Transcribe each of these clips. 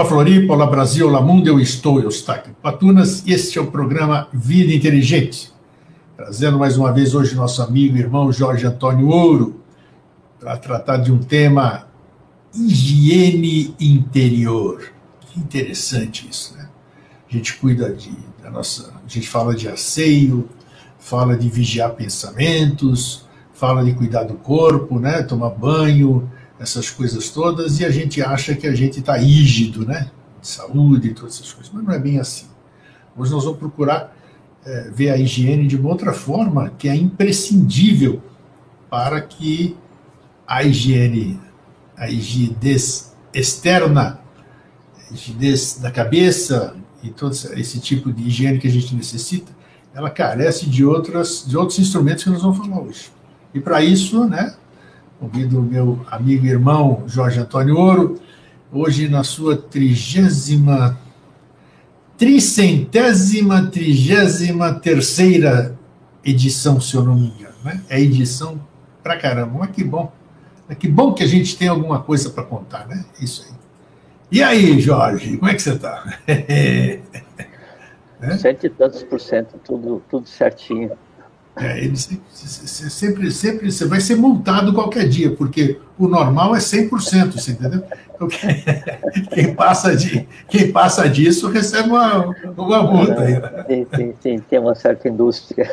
Olá Floripa, olá Brasil, olá mundo, eu estou, Eustáquio Patunas, este é o programa Vida Inteligente, trazendo mais uma vez hoje nosso amigo e irmão Jorge Antônio Ouro, para tratar de um tema higiene interior. Que interessante isso, né? A gente cuida de, da nossa, a gente fala de asseio, fala de vigiar pensamentos, fala de cuidar do corpo, né? Tomar banho, essas coisas todas, e a gente acha que a gente está rígido, né? De saúde e todas essas coisas, mas não é bem assim. Hoje nós vamos procurar é, ver a higiene de uma outra forma que é imprescindível para que a higiene, a higiene externa, a higiene da cabeça e todo esse tipo de higiene que a gente necessita, ela carece de outras de outros instrumentos que nós vamos falar hoje. E para isso, né, Convido o meu amigo e irmão Jorge Antônio Ouro, hoje na sua trigésima, tricentésima, trigésima terceira edição, se eu não me engano. Né? É edição pra caramba, mas que bom. Que bom que a gente tem alguma coisa para contar, né? Isso aí. E aí, Jorge, como é que você está? é? Cento e tantos por cento, tudo, tudo certinho. É, ele sempre, sempre você vai ser multado qualquer dia, porque o normal é 100%, você entendeu? Então, quem, passa de, quem passa disso recebe uma, uma multa. Né? Sim, sim, sim, tem uma certa indústria.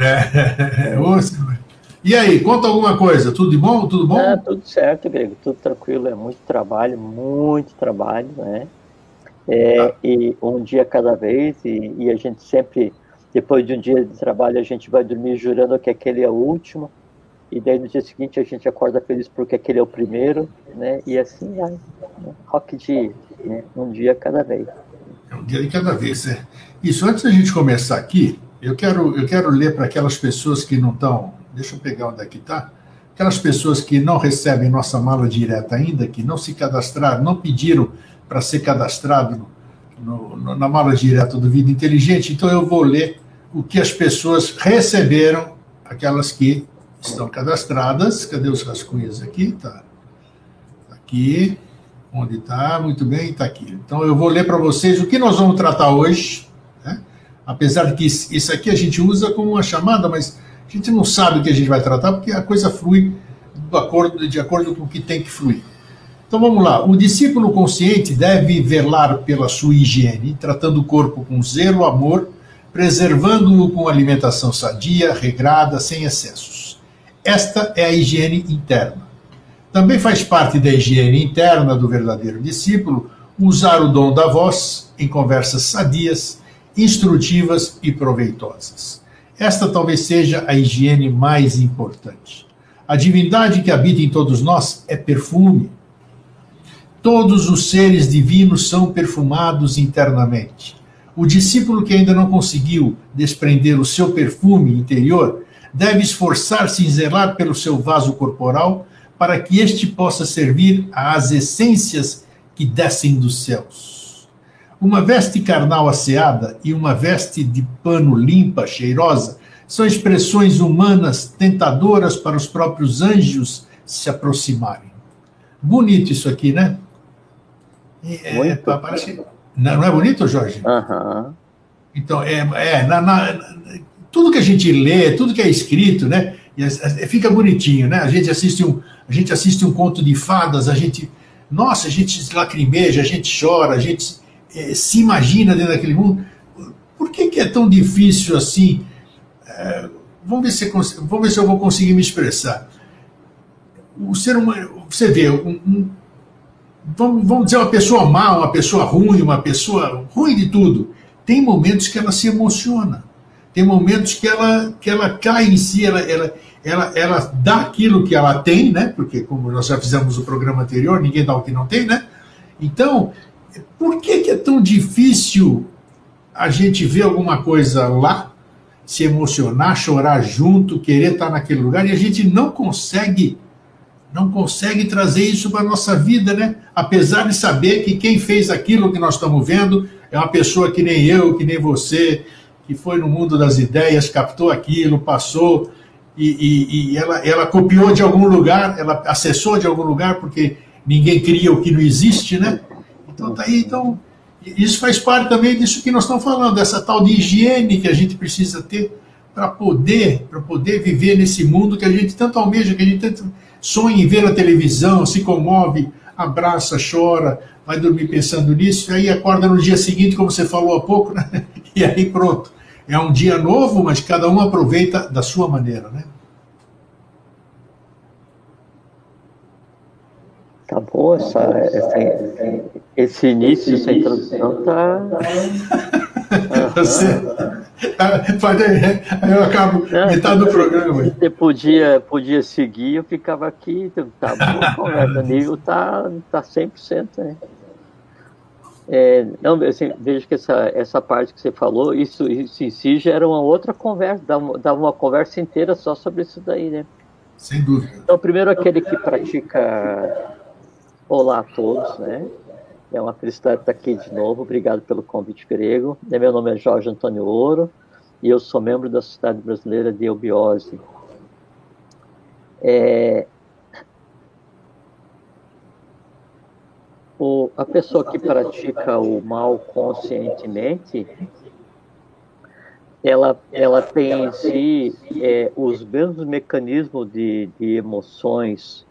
É, é, e aí, conta alguma coisa, tudo de bom? Tudo bom? Ah, tudo certo, Grego, tudo tranquilo, é muito trabalho, muito trabalho, né? É, ah. E um dia cada vez, e, e a gente sempre depois de um dia de trabalho, a gente vai dormir jurando que aquele é o último. E daí no dia seguinte a gente acorda feliz porque aquele é o primeiro, né? E assim vai. Né? Rock de né? um dia cada vez. É um dia de cada vez, é. Isso, antes da gente começar aqui, eu quero, eu quero ler para aquelas pessoas que não estão. Deixa eu pegar onde é que está. Aquelas pessoas que não recebem nossa mala direta ainda, que não se cadastraram, não pediram para ser cadastrado no, no, na mala direta do Vida Inteligente, então eu vou ler o que as pessoas receberam, aquelas que estão cadastradas. Cadê os rascunhos aqui? Tá. Aqui. Onde está? Muito bem, está aqui. Então eu vou ler para vocês o que nós vamos tratar hoje. Né? Apesar de que isso aqui a gente usa como uma chamada, mas a gente não sabe o que a gente vai tratar, porque a coisa flui acordo, de acordo com o que tem que fluir. Então vamos lá. O discípulo consciente deve velar pela sua higiene, tratando o corpo com zelo, amor, preservando-o com alimentação sadia, regrada, sem excessos. Esta é a higiene interna. Também faz parte da higiene interna do verdadeiro discípulo usar o dom da voz em conversas sadias, instrutivas e proveitosas. Esta talvez seja a higiene mais importante. A divindade que habita em todos nós é perfume, Todos os seres divinos são perfumados internamente. O discípulo que ainda não conseguiu desprender o seu perfume interior deve esforçar-se em zelar pelo seu vaso corporal para que este possa servir às essências que descem dos céus. Uma veste carnal asseada e uma veste de pano limpa, cheirosa, são expressões humanas tentadoras para os próprios anjos se aproximarem. Bonito isso aqui, né? É, parece, não, não, é bonito, Jorge? Uhum. Então, é, é na, na, tudo que a gente lê, tudo que é escrito, né? Fica bonitinho, né? A gente assiste um, a gente assiste um conto de fadas, a gente, nossa, a gente lacrimeja, a gente chora, a gente é, se imagina dentro daquele mundo. Por que, que é tão difícil assim? É, vamos, ver se, vamos ver se eu vou conseguir me expressar. O ser humano, você vê, um, um vamos, vamos dizer, uma pessoa má, uma pessoa ruim, uma pessoa ruim de tudo, tem momentos que ela se emociona, tem momentos que ela, que ela cai em si, ela, ela, ela, ela dá aquilo que ela tem, né? Porque, como nós já fizemos o programa anterior, ninguém dá o que não tem, né? Então, por que, que é tão difícil a gente ver alguma coisa lá, se emocionar, chorar junto, querer estar naquele lugar, e a gente não consegue não consegue trazer isso para a nossa vida, né? Apesar de saber que quem fez aquilo que nós estamos vendo é uma pessoa que nem eu, que nem você, que foi no mundo das ideias, captou aquilo, passou e, e, e ela, ela copiou de algum lugar, ela acessou de algum lugar, porque ninguém cria o que não existe, né? Então, tá aí, então, isso faz parte também disso que nós estamos falando, dessa tal de higiene que a gente precisa ter para poder, para poder viver nesse mundo que a gente tanto almeja, que a gente tanto sonha em ver na televisão, se comove, abraça, chora, vai dormir pensando nisso, e aí acorda no dia seguinte, como você falou há pouco, né? e aí pronto. É um dia novo, mas cada um aproveita da sua maneira, né? Tá bom, essa, essa, esse início, essa introdução tá. Você, eu acabo metade do programa. Você podia, podia seguir, eu ficava aqui, tá bom, conversa, nível tá, tá 100%, né? É, não, assim, vejo que essa, essa parte que você falou, isso, isso em si já era uma outra conversa, dava, dava uma conversa inteira só sobre isso daí, né? Sem dúvida. Então, primeiro aquele que pratica Olá a todos, né? É uma felicidade estar aqui de novo. Obrigado pelo convite grego. Meu nome é Jorge Antônio Ouro e eu sou membro da Sociedade Brasileira de Eubiose. É... O, a pessoa que pratica o mal conscientemente, ela, ela tem em si é, os mesmos mecanismos de, de emoções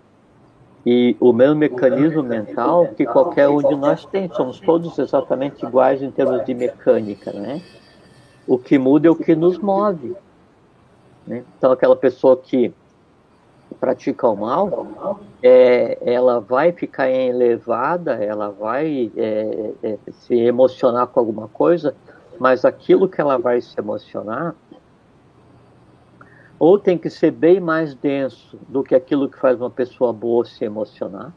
e o mesmo mecanismo mental que qualquer um de nós tem. Somos todos exatamente iguais em termos de mecânica, né? O que muda é o que nos move. Né? Então, aquela pessoa que pratica o mal, é, ela vai ficar elevada, ela vai é, é, se emocionar com alguma coisa, mas aquilo que ela vai se emocionar ou tem que ser bem mais denso do que aquilo que faz uma pessoa boa se emocionar,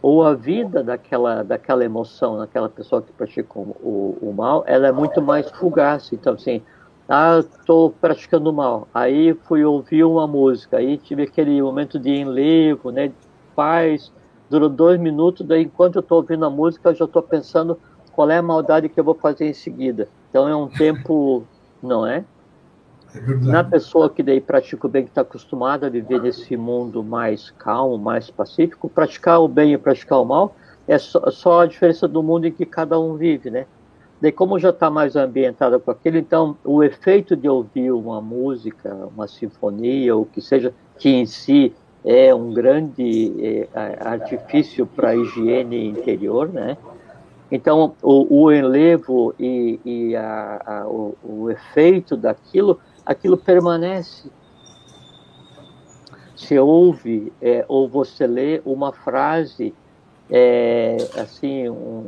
ou a vida daquela, daquela emoção, naquela pessoa que pratica o, o, mal, ela é muito mais fugaz. Então, assim, ah, estou praticando mal, aí fui ouvir uma música, aí tive aquele momento de enlevo, né, de paz, durou dois minutos, daí enquanto eu estou ouvindo a música, eu já estou pensando qual é a maldade que eu vou fazer em seguida. Então é um tempo, não é? É Na pessoa que daí pratica o bem, que está acostumada a viver nesse mundo mais calmo, mais pacífico, praticar o bem e praticar o mal é só, só a diferença do mundo em que cada um vive, né? Daí, como já está mais ambientada com aquilo, então o efeito de ouvir uma música, uma sinfonia, ou que seja, que em si é um grande é, artifício para a higiene interior, né? Então, o, o enlevo e, e a, a, o, o efeito daquilo aquilo permanece. Se ouve é, ou você lê uma frase, é, assim, um,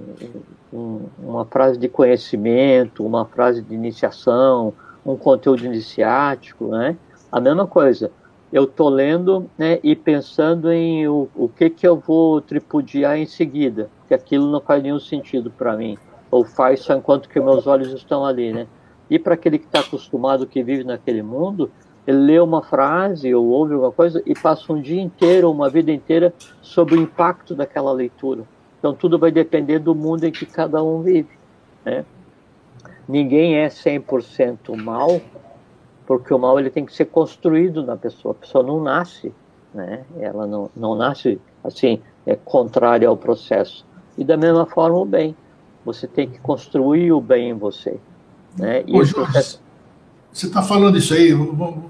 um, uma frase de conhecimento, uma frase de iniciação, um conteúdo iniciático, né? A mesma coisa. Eu estou lendo né, e pensando em o, o que, que eu vou tripudiar em seguida, que aquilo não faz nenhum sentido para mim, ou faz só enquanto que meus olhos estão ali, né? E para aquele que está acostumado, que vive naquele mundo, ele lê uma frase ou ouve alguma coisa e passa um dia inteiro, uma vida inteira, sobre o impacto daquela leitura. Então tudo vai depender do mundo em que cada um vive. Né? Ninguém é 100% mal, porque o mal ele tem que ser construído na pessoa. A pessoa não nasce, né? ela não, não nasce assim, é contrária ao processo. E da mesma forma o bem. Você tem que construir o bem em você. Né? E Ô, Jorge, você está falando isso aí,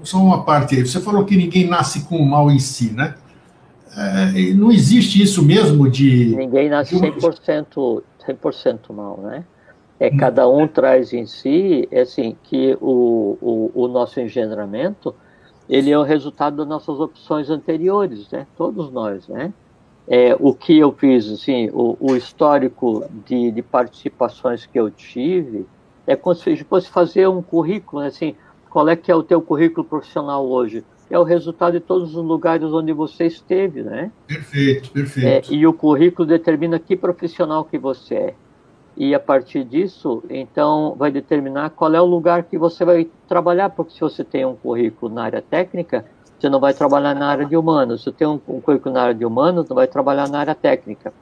só uma parte aí. Você falou que ninguém nasce com o mal em si, né? É, não existe isso mesmo de. Ninguém nasce 100%, 100% mal, né? É, hum. cada um traz em si, é assim, que o, o, o, nosso engendramento, ele é o resultado das nossas opções anteriores, né? Todos nós, né? É, o que eu fiz, assim, o, o histórico de, de participações que eu tive, é como se fosse fazer um currículo, né, assim, qual é que é o teu currículo profissional hoje? É o resultado de todos os lugares onde você esteve, né? Perfeito, perfeito. É, e o currículo determina que profissional que você é. E a partir disso, então, vai determinar qual é o lugar que você vai trabalhar, porque se você tem um currículo na área técnica, você não vai trabalhar na área de humanos. Se você tem um, um currículo na área de humanos, não vai trabalhar na área técnica.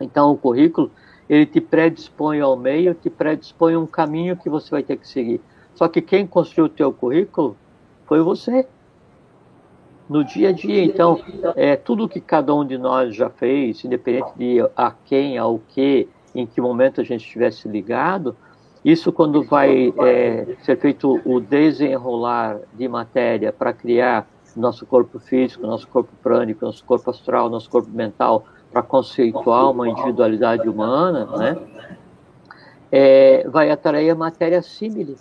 Então, o currículo ele te predispõe ao meio, te predispõe um caminho que você vai ter que seguir. Só que quem construiu o teu currículo foi você. no dia a dia. Então, é, tudo que cada um de nós já fez, independente de a quem, ao que, em que momento a gente estivesse ligado, isso quando vai é, ser feito o desenrolar de matéria para criar nosso corpo físico, nosso corpo prânico, nosso corpo astral, nosso corpo mental, para conceituar uma individualidade humana, né? É, vai atrair a matéria símile.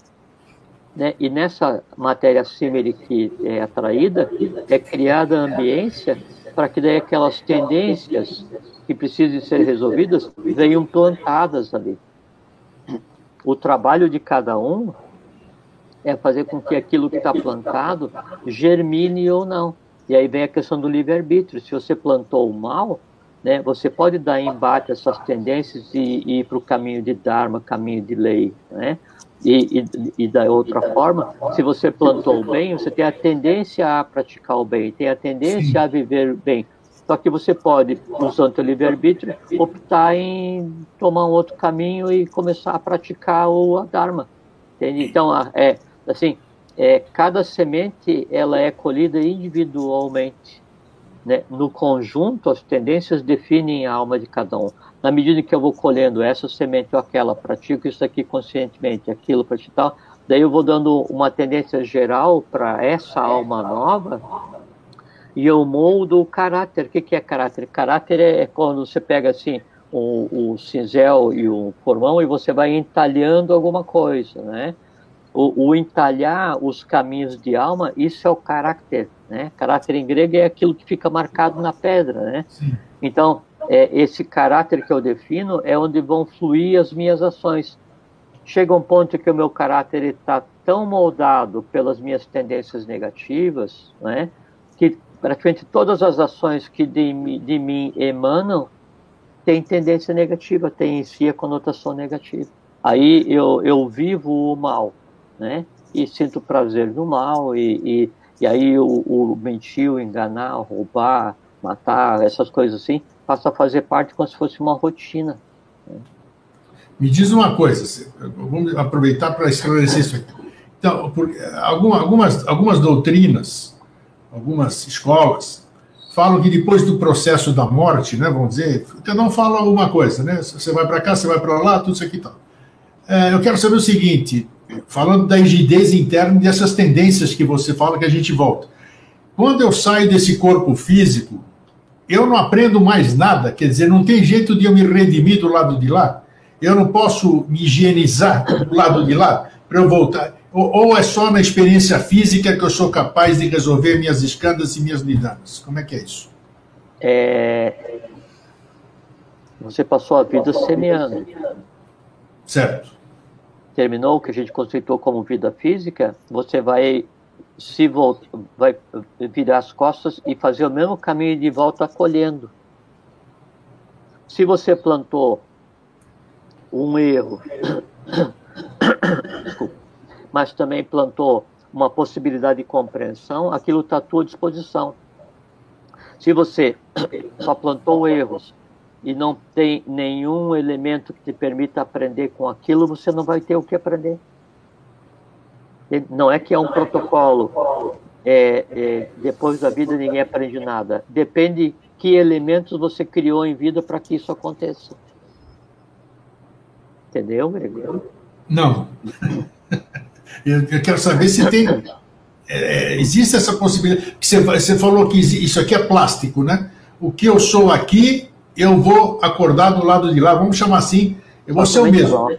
Né? E nessa matéria símile que é atraída, é criada a ambiência para que daí aquelas tendências que precisem ser resolvidas venham plantadas ali. O trabalho de cada um é fazer com que aquilo que está plantado germine ou não. E aí vem a questão do livre-arbítrio. Se você plantou o mal, né, você pode dar embate a essas tendências e, e ir para o caminho de Dharma, caminho de lei. Né? E, e, e, da outra forma, se você plantou o bem, você tem a tendência a praticar o bem, tem a tendência Sim. a viver bem. Só que você pode, usando o livre-arbítrio, optar em tomar um outro caminho e começar a praticar o Dharma. Entende? Então, é, assim, é, cada semente ela é colhida individualmente. Né? No conjunto, as tendências definem a alma de cada um. Na medida que eu vou colhendo essa semente ou aquela, pratico isso aqui conscientemente, aquilo para tal, daí eu vou dando uma tendência geral para essa alma nova e eu moldo o caráter. O que, que é caráter? Caráter é quando você pega assim o, o cinzel e o formão e você vai entalhando alguma coisa, né? o, o, entalhar os caminhos de alma, isso é o caráter, né? Caráter em grego é aquilo que fica marcado na pedra, né? Sim. Então, é, esse caráter que eu defino é onde vão fluir as minhas ações. Chega um ponto que o meu caráter está tão moldado pelas minhas tendências negativas, né? Que praticamente todas as ações que de, de mim emanam têm tendência negativa, têm em si a conotação negativa. Aí eu, eu vivo o mal, né? E sinto prazer no mal, e, e, e aí o, o mentir, enganar, roubar, matar, essas coisas assim, passa a fazer parte como se fosse uma rotina. Me diz uma coisa, vamos aproveitar para esclarecer isso aqui. Então, por, algumas, algumas doutrinas, algumas escolas, falam que depois do processo da morte, né, vamos dizer, cada um fala alguma coisa, né? Você vai para cá, você vai para lá, tudo isso aqui e tal. É, eu quero saber o seguinte: falando da rigidez interna dessas tendências que você fala que a gente volta. Quando eu saio desse corpo físico, eu não aprendo mais nada, quer dizer, não tem jeito de eu me redimir do lado de lá. Eu não posso me higienizar do lado de lá para eu voltar. Ou, ou, é só na experiência física que eu sou capaz de resolver minhas escandas e minhas lidanas? Como é que é isso? É... Você passou a vida semeando. Certo terminou que a gente conceitou como vida física, você vai se volta, vai virar as costas e fazer o mesmo caminho de volta colhendo. Se você plantou um erro, mas também plantou uma possibilidade de compreensão, aquilo está à tua disposição. Se você só plantou erros e não tem nenhum elemento que te permita aprender com aquilo, você não vai ter o que aprender. Não é que é um protocolo, é, é, depois da vida ninguém aprende nada. Depende que elementos você criou em vida para que isso aconteça. Entendeu, Gregório? Não. Eu, eu, quero saber se tem. É, existe essa possibilidade. Você, você falou que isso aqui é plástico, né? O que eu sou aqui eu vou acordar do lado de lá, vamos chamar assim, eu vou ser o mesmo.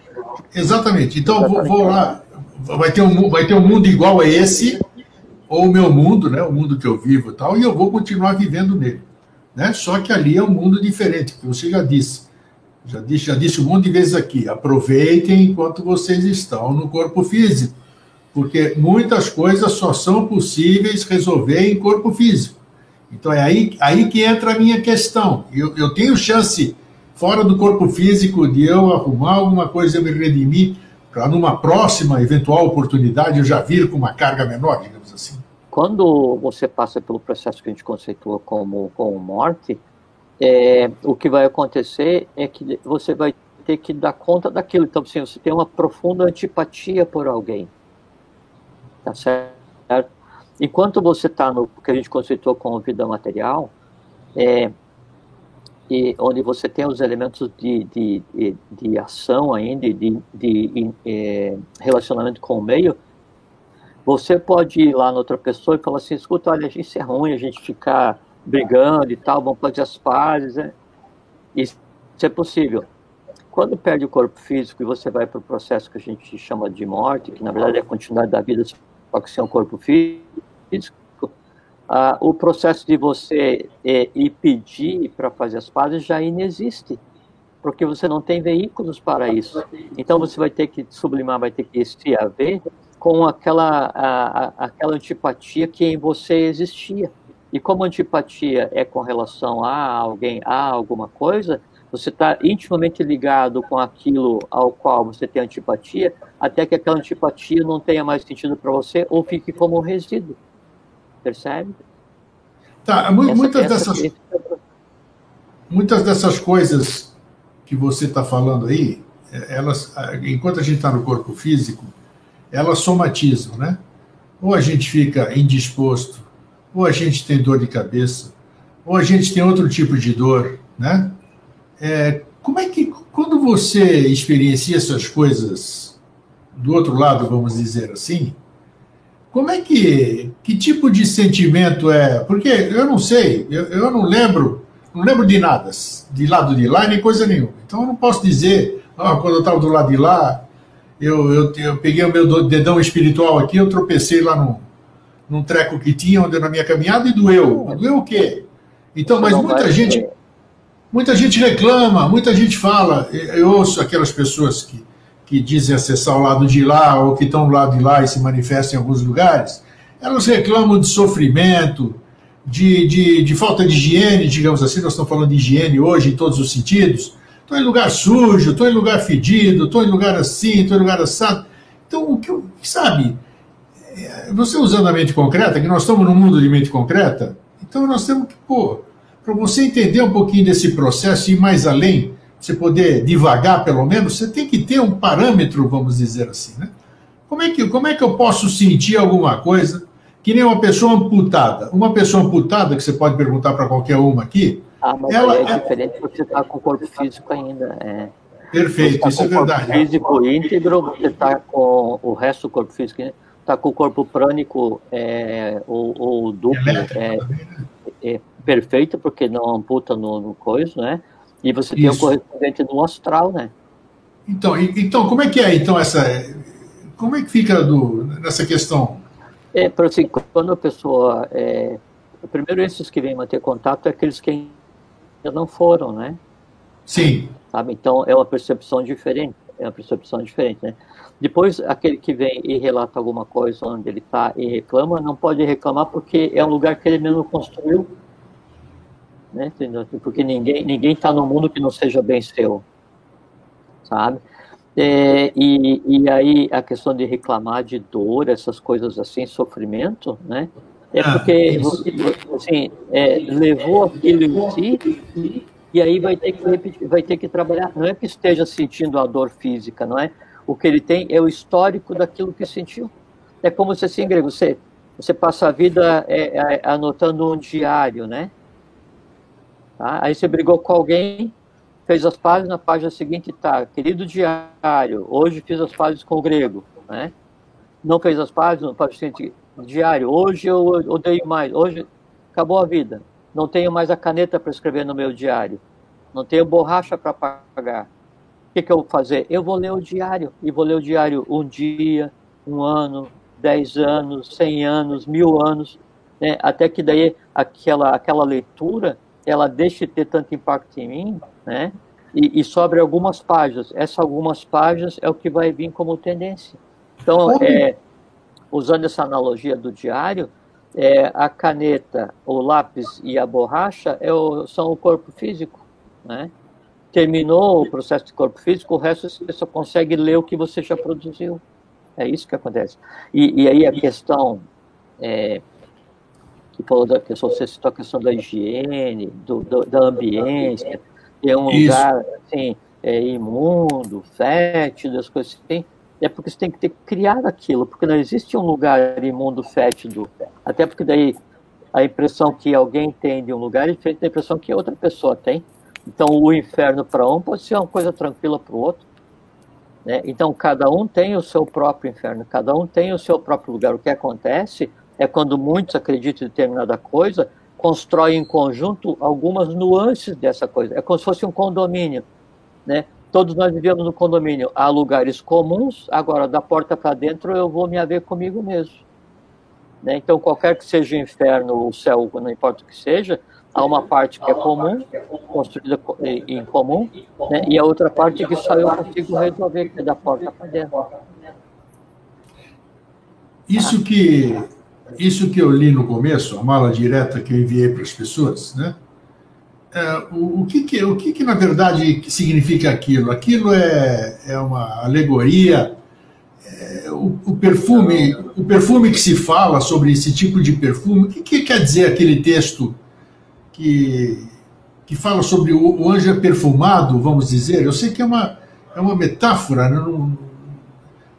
Exatamente. Então, vou, vou, lá, vai ter, um, vai ter um mundo igual a esse, ou o meu mundo, né, o mundo que eu vivo e tal, e eu vou continuar vivendo nele. Né? Só que ali é um mundo diferente, que você já disse. Já disse, já disse um monte de vezes aqui. Aproveitem enquanto vocês estão no corpo físico, porque muitas coisas só são possíveis resolver em corpo físico. Então é aí, aí que entra a minha questão. Eu, eu tenho chance, fora do corpo físico, de eu arrumar alguma coisa, eu me redimir, para numa próxima eventual oportunidade eu já vir com uma carga menor, digamos assim. Quando você passa pelo processo que a gente conceitua como, como morte, é, o que vai acontecer é que você vai ter que dar conta daquilo. Então, assim, você tem uma profunda antipatia por alguém. Tá certo? Enquanto você está no que a gente conceitou como vida material, é, e onde você tem os elementos de, de, de, de ação ainda, de, de, é, relacionamento com o meio, você pode ir lá na outra pessoa e falar assim, escuta, olha, isso é ruim, a gente ficar brigando e tal, vamos fazer as pazes, né? Isso é possível. Quando perde o corpo físico e você vai para o processo que a gente chama de morte, que na verdade é a continuidade da vida, só que sem o corpo físico, ah, o processo de você é, ir pedir para fazer as pazes já inexiste, porque você não tem veículos para isso. Então você vai ter que sublimar, vai ter que se haver com aquela, a, a, aquela antipatia que em você existia. E como antipatia é com relação a alguém, a alguma coisa, você está intimamente ligado com aquilo ao qual você tem antipatia, até que aquela antipatia não tenha mais sentido para você ou fique como um resíduo. Percebe? Tá, essa, muitas, essa dessas, muitas dessas coisas que você está falando aí, elas, enquanto a gente está no corpo físico, elas somatizam, né? Ou a gente fica indisposto, ou a gente tem dor de cabeça, ou a gente tem outro tipo de dor, né? É, como é que, quando você experiencia essas coisas do outro lado, vamos dizer assim, como é que, que tipo de sentimento é? Porque eu não sei, eu, eu não lembro, não lembro de nada, de lado de lá nem coisa nenhuma. Então eu não posso dizer, ah, quando eu estava do lado de lá, eu, eu, eu, peguei o meu dedão espiritual aqui, eu tropecei lá no, num treco que tinha onde na minha caminhada e doeu. Doeu o quê? Então, mas muita gente, Muita gente reclama, muita gente fala. Eu ouço aquelas pessoas que, que dizem acessar o lado de lá ou que estão do lado de lá e se manifestam em alguns lugares. Elas reclamam de sofrimento, de, de, de falta de higiene, digamos assim. Nós estamos falando de higiene hoje em todos os sentidos. Estou em lugar sujo, estou em lugar fedido, estou em lugar assim, estou em lugar assado. Então, o que sabe, é, você usando a mente concreta, que nós estamos num mundo de mente concreta, então nós temos que, pô, para você entender um pouquinho desse processo e ir mais além, você poder devagar pelo menos, você tem que ter um parâmetro, vamos dizer assim, né? Como é que, como é que eu posso sentir alguma coisa que nem uma pessoa amputada? Uma pessoa amputada, que você pode perguntar para qualquer uma aqui. Ah, mas ela é, é diferente porque você está com o corpo físico ainda. É. Perfeito, tá isso é verdade. O corpo físico íntegro, você está com o resto do corpo físico, está com o corpo prânico é, ou, ou duplo. É, né? é, perfeito, porque não amputa no, no coisa, né? E você tem o correspondente no astral, né? Então, então, como é que é então essa. Como é que fica do, nessa questão? É, por assim, quando a pessoa. É, primeiro, esses que vêm manter contato é aqueles que ainda não foram, né? Sim. Sabe? Então, é uma percepção diferente. É uma percepção diferente, né? Depois, aquele que vem e relata alguma coisa onde ele está e reclama, não pode reclamar porque é um lugar que ele mesmo construiu né? Porque ninguém ninguém está no mundo que não seja bem seu, sabe? É, e, e aí a questão de reclamar de dor, essas coisas assim, sofrimento, né? É ah, porque você assim, é, levou aquilo em si e aí vai ter que repetir, vai ter que trabalhar. Não é que esteja sentindo a dor física, não é? O que ele tem é o histórico daquilo que sentiu. É como se assim, grego, você você passa a vida é, é, anotando um diário, né? Tá? Aí você brigou com alguém, fez as pazes, na página seguinte tá, querido diário, hoje fiz as pazes com o grego, né? Não fez as pazes, na página seguinte, diário, hoje eu odeio mais, hoje acabou a vida, não tenho mais a caneta para escrever no meu diário, não tenho borracha para pagar. O que, que eu vou fazer? Eu vou ler o diário, e vou ler o diário um dia, um ano, dez anos, cem anos, mil anos, né? até que daí aquela, aquela leitura ela deixe de ter tanto impacto em mim, né? E, e sobre algumas páginas. Essas algumas páginas é o que vai vir como tendência. Então, é, usando essa analogia do diário, é, a caneta, o lápis e a borracha é o, são o corpo físico, né? Terminou o processo de corpo físico, o resto você só consegue ler o que você já produziu. É isso que acontece. E, e aí a questão é, que falou da questão, você citou a questão da higiene, do, do da ambiência, é um Isso. lugar assim, é, imundo, fétido, as coisas assim. é porque você tem que ter criado aquilo, porque não existe um lugar imundo fétido. Até porque daí a impressão que alguém tem de um lugar é diferente da impressão que outra pessoa tem. Então o inferno para um pode ser uma coisa tranquila para o outro. Né? Então cada um tem o seu próprio inferno, cada um tem o seu próprio lugar. O que acontece é quando muitos acreditam em determinada coisa, constroem em conjunto algumas nuances dessa coisa. É como se fosse um condomínio. Né? Todos nós vivemos no condomínio. Há lugares comuns, agora da porta para dentro eu vou me haver comigo mesmo. Né? Então, qualquer que seja o inferno ou o céu, não importa o que seja, há uma parte que é comum, construída em comum, né? e a outra parte que só eu consigo resolver, que é da porta para dentro. Isso que, isso que eu li no começo, a mala direta que eu enviei para as pessoas, né? É, o, o, que, que, o que, que, na verdade, significa aquilo? Aquilo é, é uma alegoria. É, o, o, perfume, o perfume que se fala sobre esse tipo de perfume, o que, que quer dizer aquele texto que, que fala sobre o, o, anjo é perfumado, vamos dizer? Eu sei que é uma, é uma metáfora, né? não,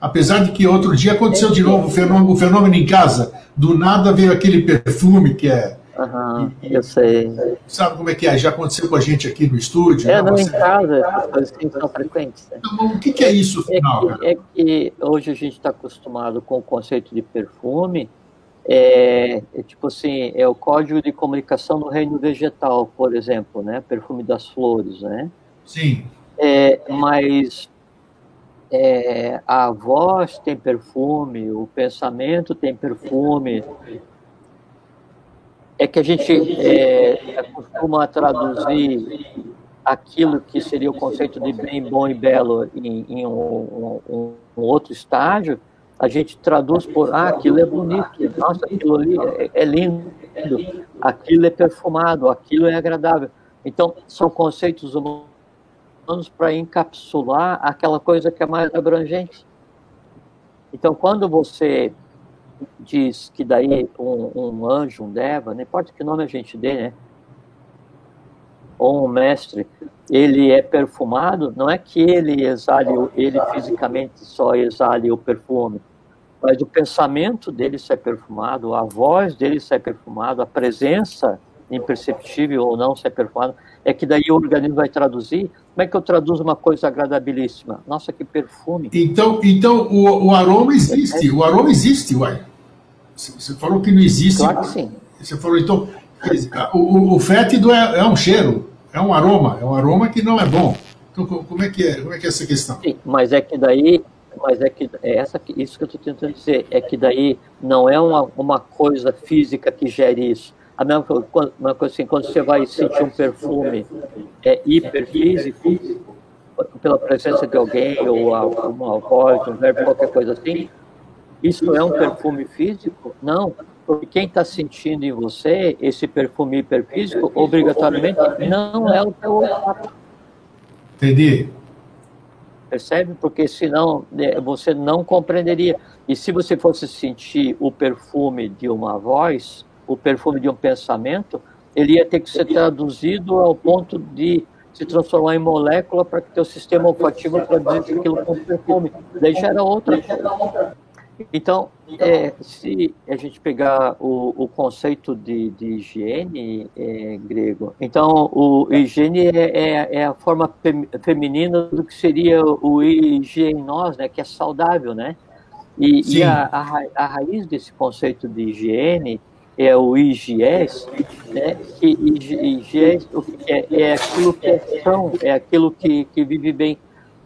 apesar de que outro dia aconteceu de novo o fenômeno, o fenômeno em casa. Do nada veio aquele perfume que é Uhum, eu sei. Sabe como é que é? Já aconteceu com a gente aqui no estúdio? É, não, em casa, essas coisas assim são frequentes. Né? Então, o que, que, é isso, afinal? É que, é que hoje a gente está acostumado com o conceito de perfume, é, é, tipo assim, é o código de comunicação no reino vegetal, por exemplo, né? Perfume das flores, né? Sim. É, mas é, a voz tem perfume, o pensamento tem perfume, é que a gente é, costuma traduzir aquilo que seria o conceito de bem, bom e belo em, em um, um, um, outro estágio, a gente traduz por, ah, aquilo é bonito, nossa, aquilo ali é, é lindo, aquilo é perfumado, aquilo é agradável. Então, são conceitos humanos para encapsular aquela coisa que é mais abrangente. Então, quando você diz que daí um, um, anjo, um deva, não importa que nome a gente dê, né? Ou um mestre, ele é perfumado, não é que ele exale, ele fisicamente só exale o perfume, mas o pensamento dele sai perfumado, a voz dele sai perfumado, a presença imperceptível ou não sai perfumado, é que daí o organismo vai traduzir. Como é que eu traduzo uma coisa agradabilíssima? Nossa, que perfume. Então, então o, o aroma existe, o aroma existe, uai. Você falou que não existe. Claro que sim. Você falou, então, o, o fétido é, é, um cheiro, é um aroma, é um aroma que não é bom. Então, como é que é, como é, que é essa questão? Sim, mas é que daí, mas é que é essa, isso que eu estou tentando dizer, é que daí não é uma, uma coisa física que gere isso. A mesma coisa assim, quando você vai sentir um perfume é hiperfísico, pela presença de alguém, ou uma voz, um verbo, qualquer coisa assim, isso é um perfume físico? Não, porque quem está sentindo em você esse perfume hiperfísico, obrigatoriamente não é o teu olfato. Entendi. Percebe? Porque senão né, você não compreenderia. E se você fosse sentir o perfume de uma voz, o perfume de um pensamento, ele ia ter que ser traduzido ao ponto de se transformar em molécula para que teu sistema olfativo traduzisse aquilo como perfume. Daí já era outra coisa. Então, é, se a gente pegar o, o conceito de, de higiene é, grego, então o higiene é, é, é a forma feminina do que seria o higienós, né, que é saudável, né? E, e a, a, a, raiz desse conceito de higiene é o higies, né? Que é, é aquilo que é são, é aquilo que, que vive bem.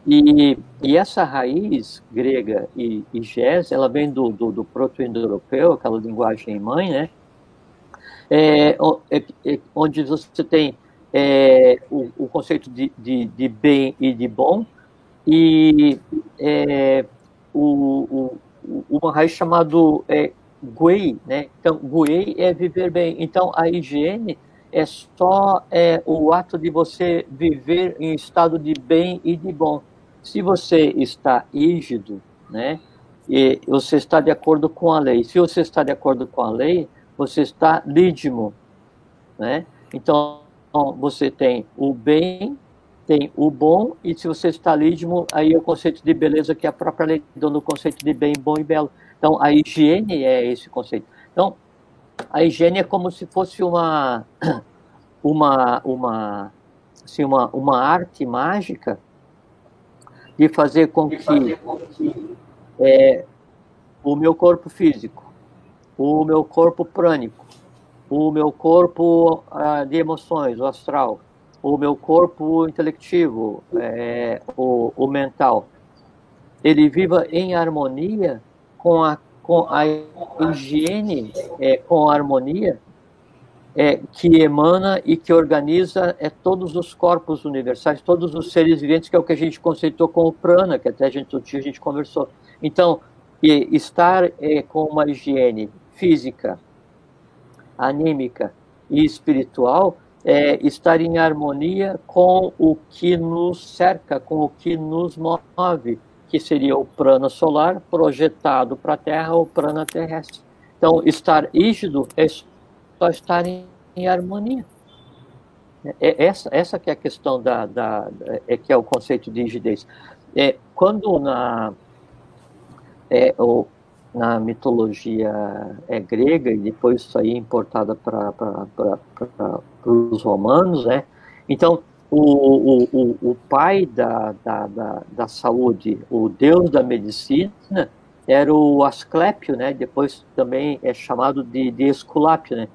E, e essa raiz grega e, gés, ela vem do, do, do proto-indo-europeu, aquela linguagem mãe, né? É, é, é, onde você tem é, o, o, conceito de, de, de, bem e de bom, e é, o, o, uma raiz chamada guei, né? Então, guei é viver bem. Então, a higiene é só é, o ato de você viver em estado de bem e de bom. Se você está rígido, né, e você está de acordo com a lei. Se você está de acordo com a lei, você está lídimo, né? Então, você tem o bem tem o bom, e se você está lídimo, aí é o conceito de beleza, que é a própria lei do conceito de bem, bom e belo. Então, a higiene é esse conceito. Então, a higiene é como se fosse uma, uma, uma, assim, uma, uma arte mágica de fazer com que é, o meu corpo físico, o meu corpo prânico, o meu corpo ah, de emoções, o astral, o meu corpo intelectivo, é, o, o mental, ele viva em harmonia com a, com a higiene, é, com a harmonia é, que emana e que organiza é, todos os corpos universais, todos os seres viventes, que é o que a gente conceitou como prana, que até a gente, a gente conversou. Então, estar é, com uma higiene física, anímica e espiritual é estar em harmonia com o que nos cerca, com o que nos move, que seria o prana solar projetado para a Terra, o prana terrestre. Então, estar rígido é só estar em, em harmonia. É, é essa, essa que é a questão da, da, é que é o conceito de rigidez. É, quando na é, o, na mitologia é, grega e depois isso aí importada para os romanos, né? Então, o, o, o pai da, da, da, da, saúde, o deus da medicina, era o Asclépio, né? Depois também é chamado de, de Esculápio, né?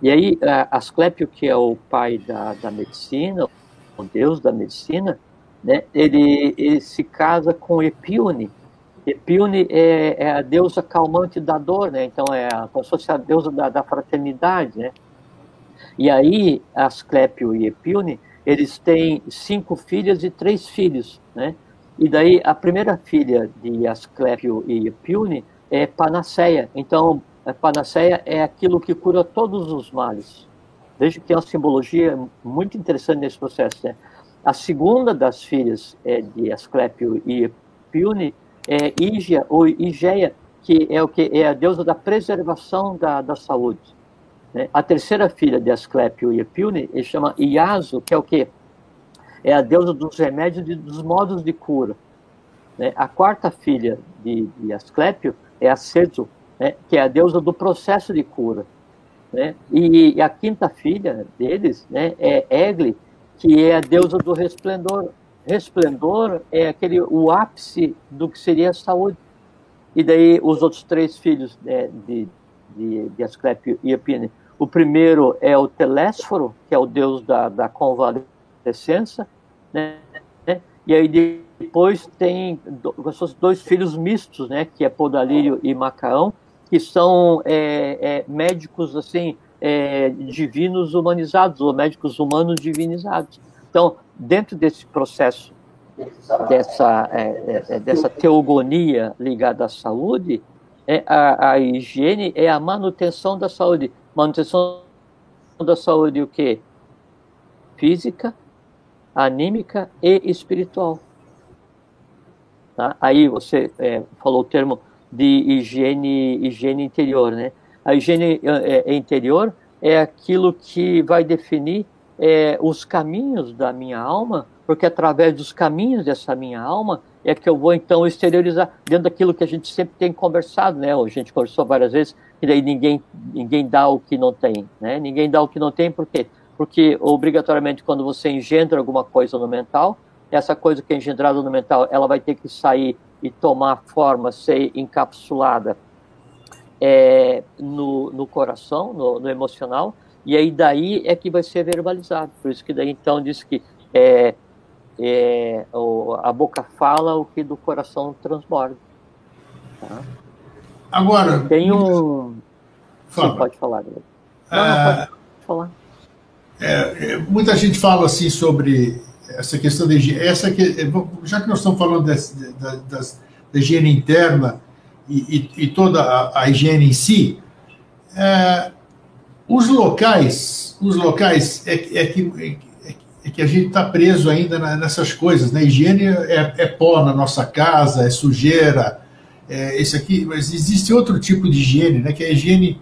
E aí, Asclépio, que é o pai da, da medicina, o deus da medicina, né? Ele, ele se casa com Epione, Epione é, é, a deusa calmante da dor, né? Então é a, como se fosse a deusa da, da fraternidade, né? E aí Asclépio e Epione eles têm cinco filhas e três filhos, né? E daí a primeira filha de Asclépio e Epione é Panaceia. Então Panaceia é aquilo que cura todos os males. Veja que é uma simbologia muito interessante nesse processo, né? A segunda das filhas é de Asclépio e Epione é, Ígia ou Igeia, que é o que é a deusa da preservação da, da saúde. Né? A terceira filha de Asclépio e Epilne, ele chama Iaso, que é o que é a deusa dos remédios e dos modos de cura. Né? A quarta filha de, de Asclépio é a né? que é a deusa do processo de cura. Né? E, e a quinta filha deles né, é Egle, que é a deusa do resplendor, resplendor é aquele o ápice do que seria a saúde. E daí os outros três filhos né, de, de, de Asclepio e Epine. O primeiro é o Telésforo, que é o deus da, da convalescença, né? E aí depois tem os dois filhos mistos, né? Que é Podalírio e Macaão, que são é, é, médicos assim é, divinos humanizados, ou médicos humanos divinizados. Então, dentro desse processo, dessa, é, é, é, dessa teogonia ligada à saúde, a, a higiene é a manutenção da saúde. Manutenção da saúde o quê? Física, anímica e espiritual. Tá? Aí você é, falou o termo de higiene, higiene interior, né? A higiene é, é interior é aquilo que vai definir é, os caminhos da minha alma, porque através dos caminhos dessa minha alma é que eu vou então exteriorizar dentro daquilo que a gente sempre tem conversado, né? A gente conversou várias vezes e daí ninguém ninguém dá o que não tem, né? Ninguém dá o que não tem por quê? Porque obrigatoriamente quando você engendra alguma coisa no mental, essa coisa que é engendrada no mental, ela vai ter que sair e tomar forma, ser encapsulada é, no, no coração, no, no emocional, e aí daí é que vai ser verbalizado. Por isso que daí então diz que é, é, o, a boca fala o que do coração transborda. Tá? Agora. Tem um. Fala. Sim, pode falar. Não, não, pode falar. É, é, muita gente fala assim sobre essa questão de higiene. Essa que, já que nós estamos falando desse, da, da, da higiene interna e, e, e toda a, a, higiene em si, é, os locais, os locais é, é que, é, é, que a gente está preso ainda nessas coisas, né? Higiene é, é, pó na nossa casa, é sujeira, é esse aqui, mas existe outro tipo de higiene, né? Que é a higiene,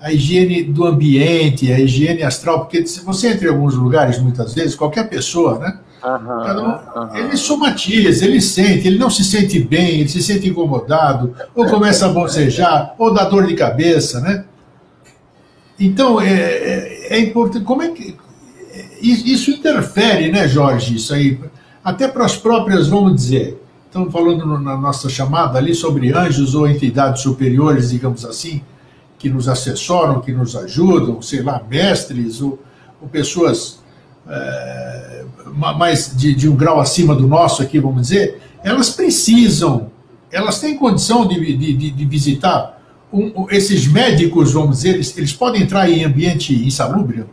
a higiene do ambiente, a higiene astral, porque se você entra em alguns lugares, muitas vezes, qualquer pessoa, né? Uhum, um, uhum. Ele somatiza, ele sente, ele não se sente bem, ele se sente incomodado, ou começa a bocejar, ou dá dor de cabeça, né? Então, é, é, é importante. Como é que. Isso interfere, né, Jorge? Isso aí. Até para as próprias, vamos dizer. Estamos falando na nossa chamada ali sobre anjos ou entidades superiores, digamos assim, que nos assessoram, que nos ajudam, sei lá, mestres ou, ou pessoas é, mais de, de, um grau acima do nosso aqui, vamos dizer, elas precisam, elas têm condição de, de, de visitar um, esses médicos, vamos dizer, eles, eles podem entrar em ambiente insalubre?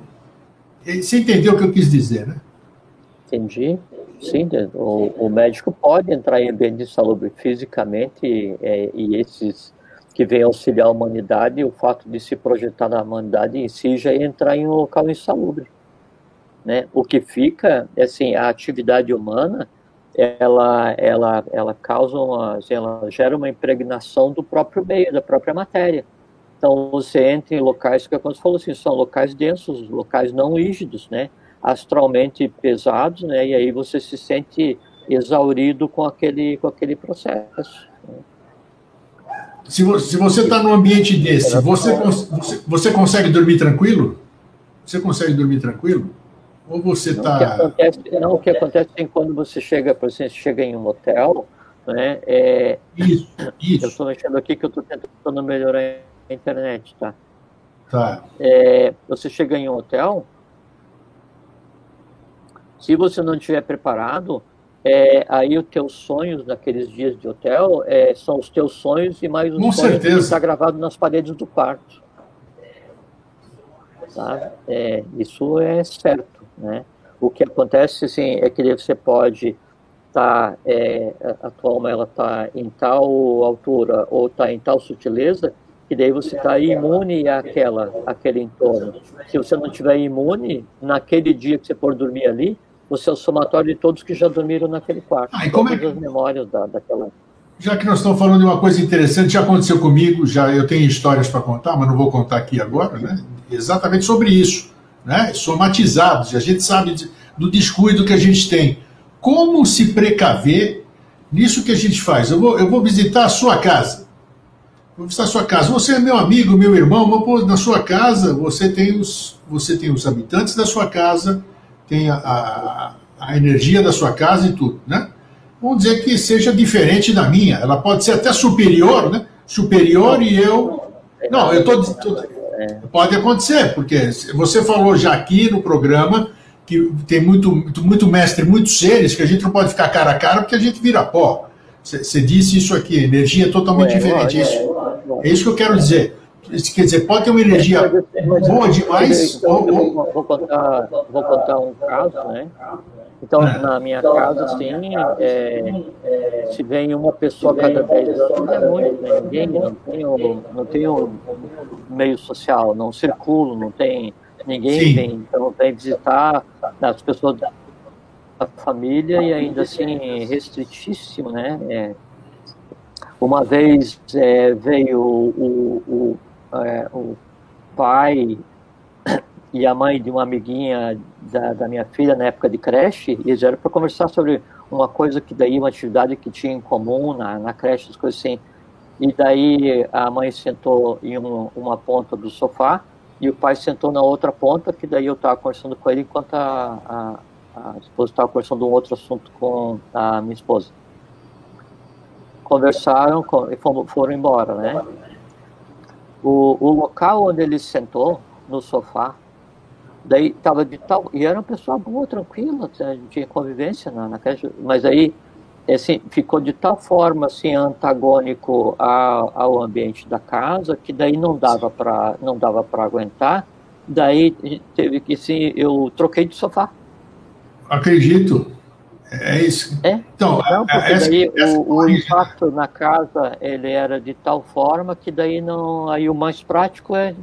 Você entendeu o que eu quis dizer, né? Entendi. Sim, o, o médico pode entrar em ambiente insalubre fisicamente é, e esses que vêm auxiliar a humanidade, o fato de se projetar na humanidade em si já é entrar em um local insalubre. Né? O que fica, assim, a atividade humana, ela, ela, ela causa uma, assim, ela gera uma impregnação do próprio meio, da própria matéria. Então você entra em locais que, como você falou assim, são locais densos, locais não rígidos, né? Astralmente pesados, né? E aí você se sente exaurido com aquele, com aquele processo. Se, você está num ambiente desse, você, você, você consegue dormir tranquilo? Você consegue dormir tranquilo? Ou você está. Não, o que acontece é quando você chega, por exemplo, chega em um hotel, né? É, isso, isso. Eu estou mexendo aqui que eu estou tentando melhorar a internet, tá? Tá. É, você chega em um hotel, se você não estiver preparado, é, aí os teus sonhos naqueles dias de hotel é, são os teus sonhos e mais os Com sonhos certeza. que está gravado nas paredes do quarto. Tá? É, isso é certo. Né? O que acontece assim, é que você pode estar, tá, é, a tua alma ela está em tal altura ou está em tal sutileza, que daí você está imune àquela, àquele entorno. Se você não estiver imune, naquele dia que você for dormir ali, você é o somatório de todos que já dormiram naquele quarto. Ah, como é que... as memórias da, daquela... Já que nós estamos falando de uma coisa interessante, já aconteceu comigo, já eu tenho histórias para contar, mas não vou contar aqui agora, né? Exatamente sobre isso né, somatizados, e a gente sabe do descuido que a gente tem. Como se precaver nisso que a gente faz? Eu vou, eu vou visitar a sua casa. Vou visitar a sua casa. Você é meu amigo, meu irmão, vou na sua casa você tem os, você tem os habitantes da sua casa, tem a, a, a energia da sua casa e tudo, né? Vamos dizer que seja diferente da minha. Ela pode ser até superior, né? Superior e eu. Não, eu estou é. Pode acontecer, porque você falou já aqui no programa que tem muito, muito, muito, mestre, muitos seres que a gente não pode ficar cara a cara porque a gente vira pó. Você disse isso aqui, energia totalmente é, diferente. É, isso, é isso que eu quero dizer. Quer dizer, pode ter uma energia boa demais. Ou, ou... Vou, contar, vou contar um caso, né? Então, é. na minha casa, assim, é, se vem uma pessoa cada vez, não é muito, né? ninguém, não tenho, não tenho meio social, não circulo, não tem, ninguém Sim. vem, então vem visitar as pessoas da família e ainda assim restritíssimo, né? É, uma vez é, veio o, o, é, o pai e a mãe de uma amiguinha da, da minha filha na época de creche, eles vieram para conversar sobre uma coisa que daí, uma atividade que tinha em comum na, na creche, as coisas assim. E daí a mãe sentou em um, uma ponta do sofá e o pai sentou na outra ponta, que daí eu estava conversando com ele enquanto a, a, a esposa estava conversando um outro assunto com a minha esposa. Conversaram e foram embora, né? O, o local onde ele sentou, no sofá, Daí estava de tal. E era uma pessoa boa, tranquila, tinha convivência na, na mas aí assim, ficou de tal forma assim, antagônico ao, ao ambiente da casa que daí não dava para não dava para aguentar. Daí teve que sim, eu troquei de sofá. Acredito. É isso. É? Então, não, porque essa, daí essa o, o, impacto na casa ele era de tal forma que daí não, aí o mais prático é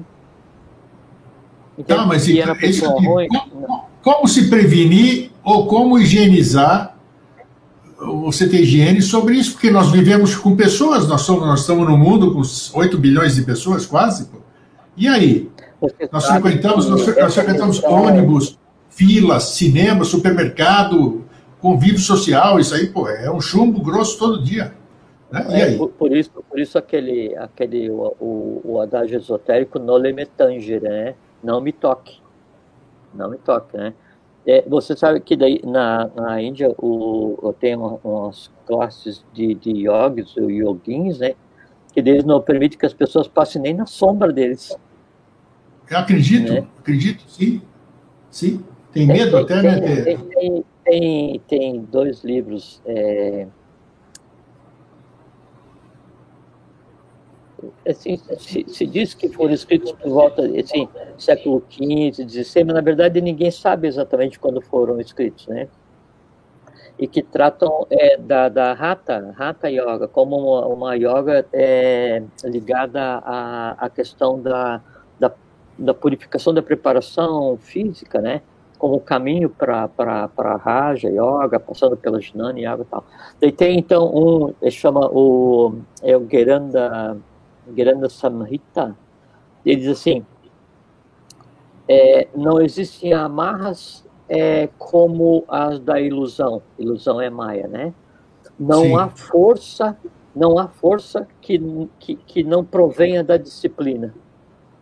Tá, mas então, isso aqui, como, como, se prevenir ou como higienizar? Você tem higiene sobre isso, porque nós vivemos com pessoas, nós, somos, nós estamos no mundo com 8 bilhões de pessoas, quase. Pô. E aí? nós frequentamos, nós, nós frequentamos ônibus, filas, cinema, supermercado, convívio social, isso aí, pô, é um chumbo grosso todo dia. Né? E é, aí? Por, por, isso, por isso aquele, aquele o, o, o adágio esotérico não me tangere, né? Não me toque. Não me toque, né? É, você sabe que daí na, na Índia o, tem uma, umas classes de, de yogis, ou yoguins, né? Que eles não permitem que as pessoas passem nem na sombra deles. Eu acredito, né? acredito, sim. Sim. Tem medo até, né, tem, né? Tem, tem, tem, tem dois livros. É, assim, se, se, diz que foram escritos por volta assim, século XV, XVI, mas na verdade ninguém sabe exatamente quando foram escritos, né? E que tratam é, da, da Hatha, Hatha Yoga, como uma, uma yoga é, ligada à, à questão da, da, da purificação da preparação física, né? Como caminho para Raja Yoga, passando pela Jnana Yoga e tal. Daí tem então um, ele chama o, é o Geranda Granda Samhita, ele diz assim: é, não existem amarras é, como as da ilusão. Ilusão é maia, né? Não Sim. há força, não há força que, que, que não provenha da disciplina.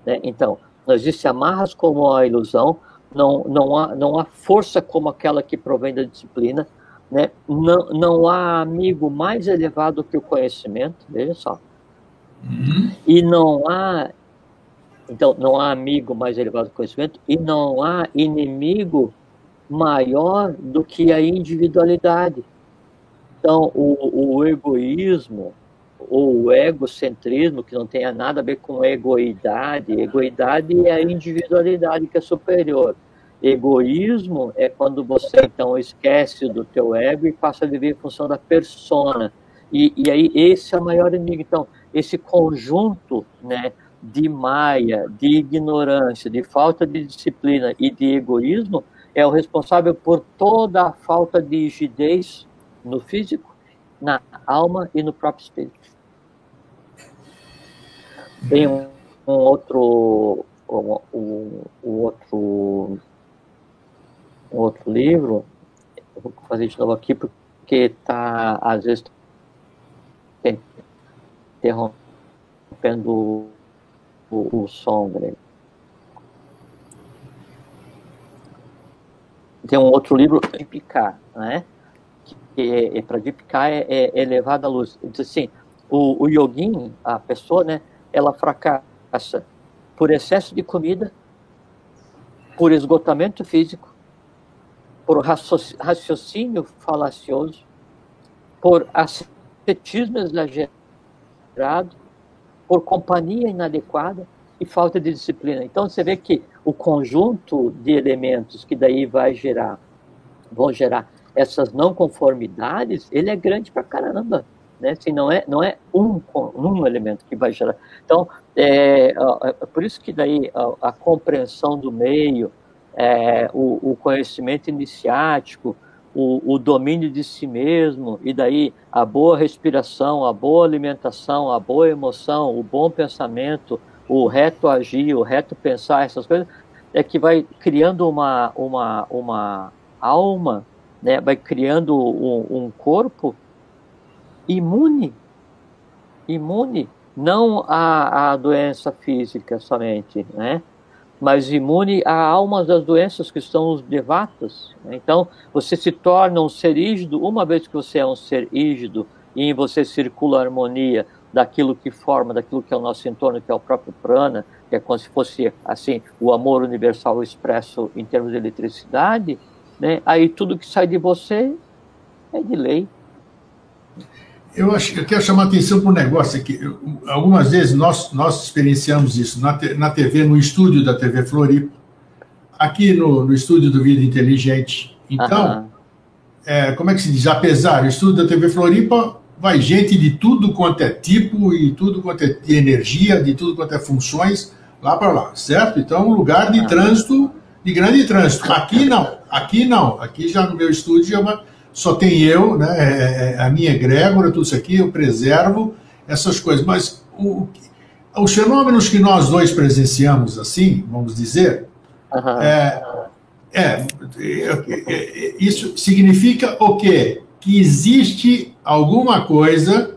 Né? Então, não existe amarras como a ilusão, não, não, há, não há força como aquela que provém da disciplina, né? não, não há amigo mais elevado que o conhecimento, veja só. Uhum. E não há, então, não há amigo mais elevado do conhecimento e não há inimigo maior do que a individualidade. Então, o, o egoísmo, ou o egocentrismo, que não tenha nada a ver com egoidade, egoidade é a individualidade que é superior. Egoísmo é quando você então esquece do teu ego e passa a viver em função da persona. E, e aí esse é o maior inimigo. Então, esse conjunto né, de maia, de ignorância, de falta de disciplina e de egoísmo é o responsável por toda a falta de rigidez no físico, na alma e no próprio espírito. Tem um, um outro um, um, outro um outro livro, eu vou fazer de novo aqui porque está às vezes interrompendo o, o, som dele. Tem um outro livro, Dipicar, né? Que é, é para Dipicar é, é, é à luz. Diz assim, o, o a pessoa, né? Ela fracassa por excesso de comida, por esgotamento físico, por raciocínio falacioso, por ascetismo exagerado, por companhia inadequada e falta de disciplina. Então você vê que o conjunto de elementos que daí vai gerar, vão gerar essas não conformidades, ele é grande para caramba. Né? Assim, não é não é um, um elemento que vai gerar. Então é, é por isso que daí a, a compreensão do meio, é, o, o conhecimento iniciático, o, o, domínio de si mesmo, e daí a boa respiração, a boa alimentação, a boa emoção, o bom pensamento, o reto agir, o reto pensar, essas coisas, é que vai criando uma, uma, uma alma, né, vai criando um, um corpo imune, imune, não à, à doença física somente, né? mas imune a almas das doenças que são os devatas. Então, você se torna um ser rígido, uma vez que você é um ser rígido e em você circula a harmonia daquilo que forma, daquilo que é o nosso entorno, que é o próprio prana, que é como se fosse, assim, o amor universal expresso em termos de eletricidade, né? aí tudo que sai de você é de lei. Eu, acho, eu quero chamar a atenção para um negócio aqui. Algumas vezes nós, nós experienciamos isso na, na TV, no estúdio da TV Floripa, aqui no, no estúdio do Vida Inteligente. Então, é, como é que se diz? Apesar, o estúdio da TV Floripa vai gente de tudo quanto é tipo e tudo quanto é energia, de tudo quanto é funções, lá para lá, certo? Então, um lugar de trânsito, de grande trânsito. Aqui não, aqui não. Aqui já no meu estúdio é uma só tem eu, né, é, é, é a minha egrégora, tudo isso aqui, eu preservo essas coisas. Mas o, os fenômenos que nós dois presenciamos, assim, vamos dizer, uhum. é, É, isso significa o quê? Que existe alguma coisa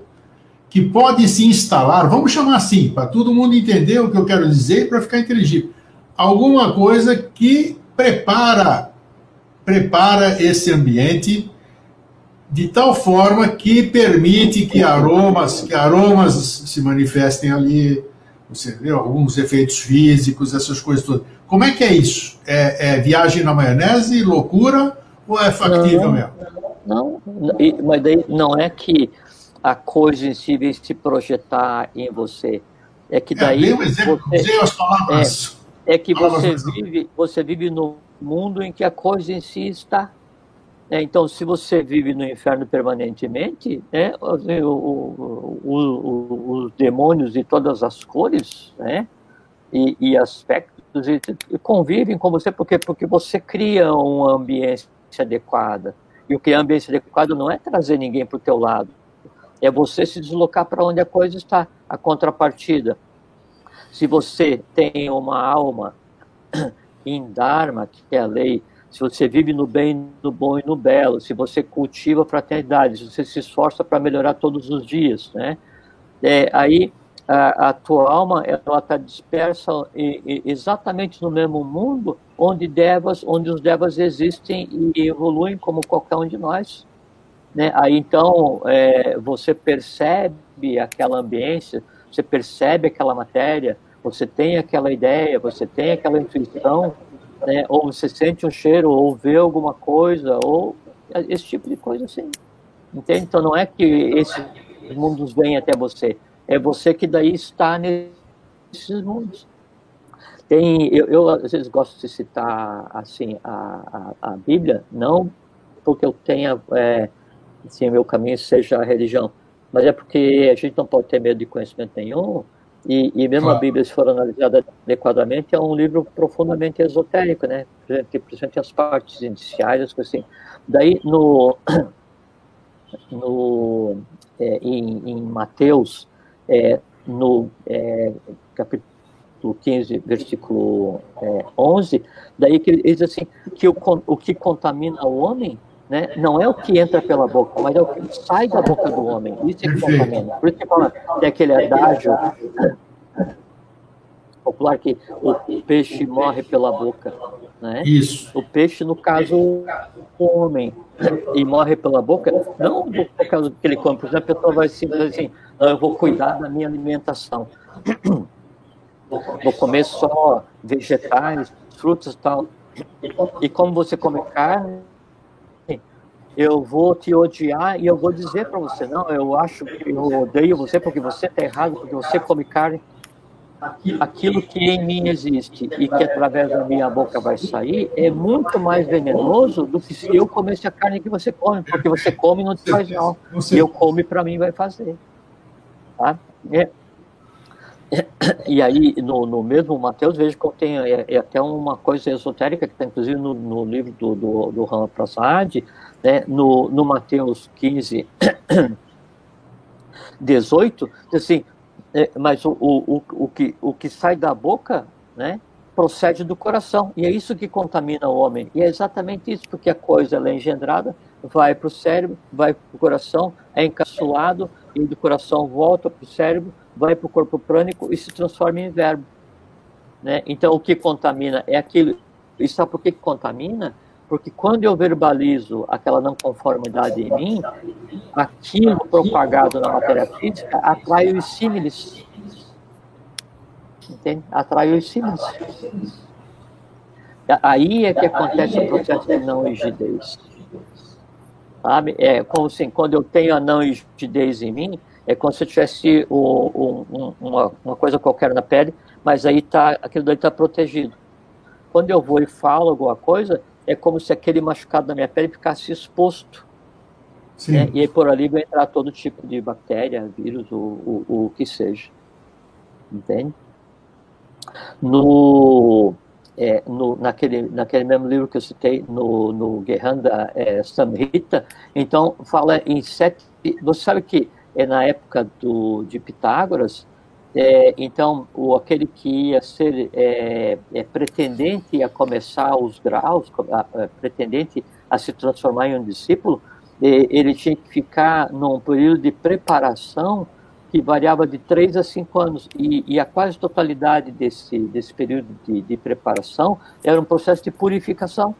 que pode se instalar, vamos chamar assim, para todo mundo entender o que eu quero dizer para ficar inteligível. Alguma coisa que prepara prepara esse ambiente de tal forma que permite que aromas, que aromas se manifestem ali, você vê alguns efeitos físicos, essas coisas todas. Como é que é isso? É, é viagem na maionese, loucura, ou é factível não, mesmo? Não, mas daí não é que a coisa em si vem se projetar em você. É que é, daí. É, um exemplo, você, as palavras. É, é que você vive, você vive no mundo em que a coisa em si está. É, então, se você vive no inferno permanentemente, né, os, os demônios de todas as cores né, e, e aspectos e convivem com você porque, porque você cria uma ambiência adequada. E o que é ambiência adequada não é trazer ninguém para o teu lado, é você se deslocar para onde a coisa está, a contrapartida. Se você tem uma alma em Dharma, que é a lei, se você vive no bem, no bom e no belo, se você cultiva a fraternidade, se você se esforça para melhorar todos os dias, né? É, aí a, a tua alma ela está dispersa exatamente no mesmo mundo onde devas, onde os devas existem e evoluem como qualquer um de nós. Né? Aí então é, você percebe aquela ambiência, você percebe aquela matéria, você tem aquela ideia, você tem aquela intuição, né? ou você sente um cheiro, ou vê alguma coisa, ou esse tipo de coisa assim. Entende? Então não é que esses mundos vêm até você, é você que daí está nesses mundos. Tem, eu, eu às vezes gosto de citar assim a, a, a Bíblia, não porque eu tenha é, assim, meu caminho seja a religião, mas é porque a gente não pode ter medo de conhecimento nenhum, e, e mesmo a Bíblia, se for analisada adequadamente, é um livro profundamente esotérico, né? Principalmente as partes iniciais, as coisas assim. Daí, no, no, é, em, em Mateus é, no é, capítulo 15, versículo é, 11, daí que ele diz assim, que o, o que contamina o homem né, não é o que entra pela boca, mas é o que sai da boca do homem. Isso é que contamina. Por isso que fala, tem aquele adágio popular que o peixe morre pela boca. Né? Isso. O peixe, no caso, o homem, e morre pela boca, não por causa do que ele come, por exemplo, a pessoa vai assim, assim eu vou cuidar da minha alimentação. Vou comer só vegetais, frutas e tal. E como você come carne, eu vou te odiar e eu vou dizer para você, não, eu acho que eu odeio você porque você está errado, porque você come carne. Aquilo que em mim existe e que através da minha boca vai sair é muito mais venenoso do que se eu comesse a carne que você come, porque você come e não te faz mal. E eu come para mim vai fazer. Tá? É. E aí, no, no mesmo Mateus, vejo que tem é, é, até uma coisa esotérica que está, inclusive, no, no, livro do, do, do Rama Prasad, né, no, no Mateus 15, 18, assim, é, mas o, o, o, que, o que sai da boca, né, procede do coração, e é isso que contamina o homem, e é exatamente isso, porque a coisa é engendrada, vai para o cérebro, vai para o coração, é encapsulado, e do coração volta para o cérebro, vai para o corpo prânico e se transforma em verbo. Né? Então, o que contamina é aquilo. E sabe por que contamina? Porque quando eu verbalizo aquela não conformidade em mim, aquilo propagado na matéria física atrai os símiles. Entende? Atrai os símiles. Aí é que acontece o processo de não rigidez. Sabe? É como assim, quando eu tenho a não rigidez em mim, é como se eu tivesse o, uma, uma, coisa qualquer na pele, mas aí tá, aquilo daí está protegido. Quando eu vou e falo alguma coisa, é como se aquele machucado na minha pele ficasse exposto. Né? E aí por ali vai entrar todo tipo de bactéria, vírus, o, o, o que seja. Entende? No, é, no, naquele, naquele mesmo livro que eu citei, no, no Gerhanda é, Samhita, então fala em sete. Você sabe que é na época do, de Pitágoras, É, então, o, aquele que ia ser é, é, pretendente a começar os graus, a, a, pretendente a se transformar em um discípulo, ele tinha que ficar num período de preparação que variava de 3 a 5 anos, e, e, a quase totalidade desse, desse período de, de preparação era um processo de purificação.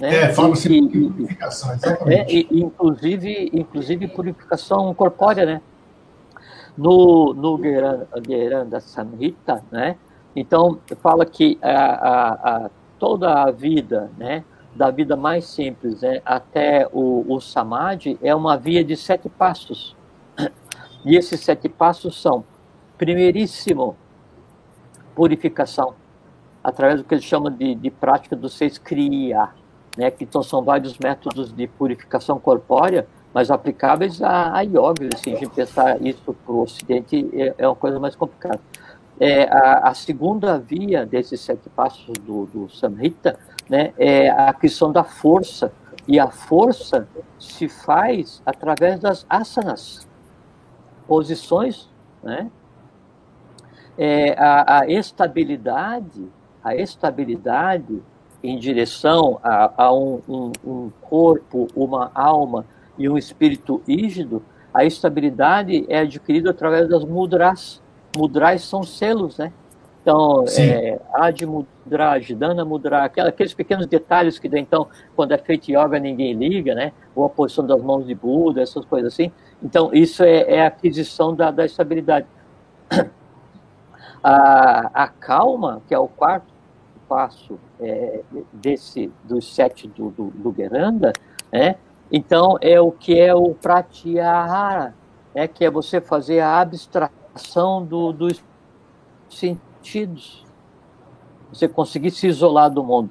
Né? É, fala-se de purificação, exatamente. É, e, inclusive, inclusive purificação corpórea, né? No, no Geranda Samhita, né? Então, fala que a, a, a, toda a vida, né? Da vida mais simples né, até o, o Samadhi é uma via de sete passos. E esses sete passos são, primeiríssimo, purificação, através do que ele chama de, de prática do seis kriya, né, que então são vários métodos de purificação corpórea, mas aplicáveis a, a yoga. Assim, a gente pensar isso para o Ocidente é, é, uma coisa mais complicada. É, a, a, segunda via desses sete passos do, do Samhita né, é a questão da força. E a força se faz através das asanas, posições, né? É, a, a estabilidade, a estabilidade em direção a, a um, um, um, corpo, uma alma e um espírito rígido, a estabilidade é adquirida através das mudras. Mudras são selos, né? Então, é, Adi Mudra, Ajidana Mudra, aqueles pequenos detalhes que, então, quando é feito yoga, ninguém liga, né? Ou a posição das mãos de Buda, essas coisas assim. Então, isso é, é a aquisição da, da estabilidade. A, a calma, que é o quarto passo é, desse dos sete do, do, do Geranda, né? Então é o que é o pratyahara, né? Que é você fazer a abstração do, dos sentidos, você conseguir se isolar do mundo.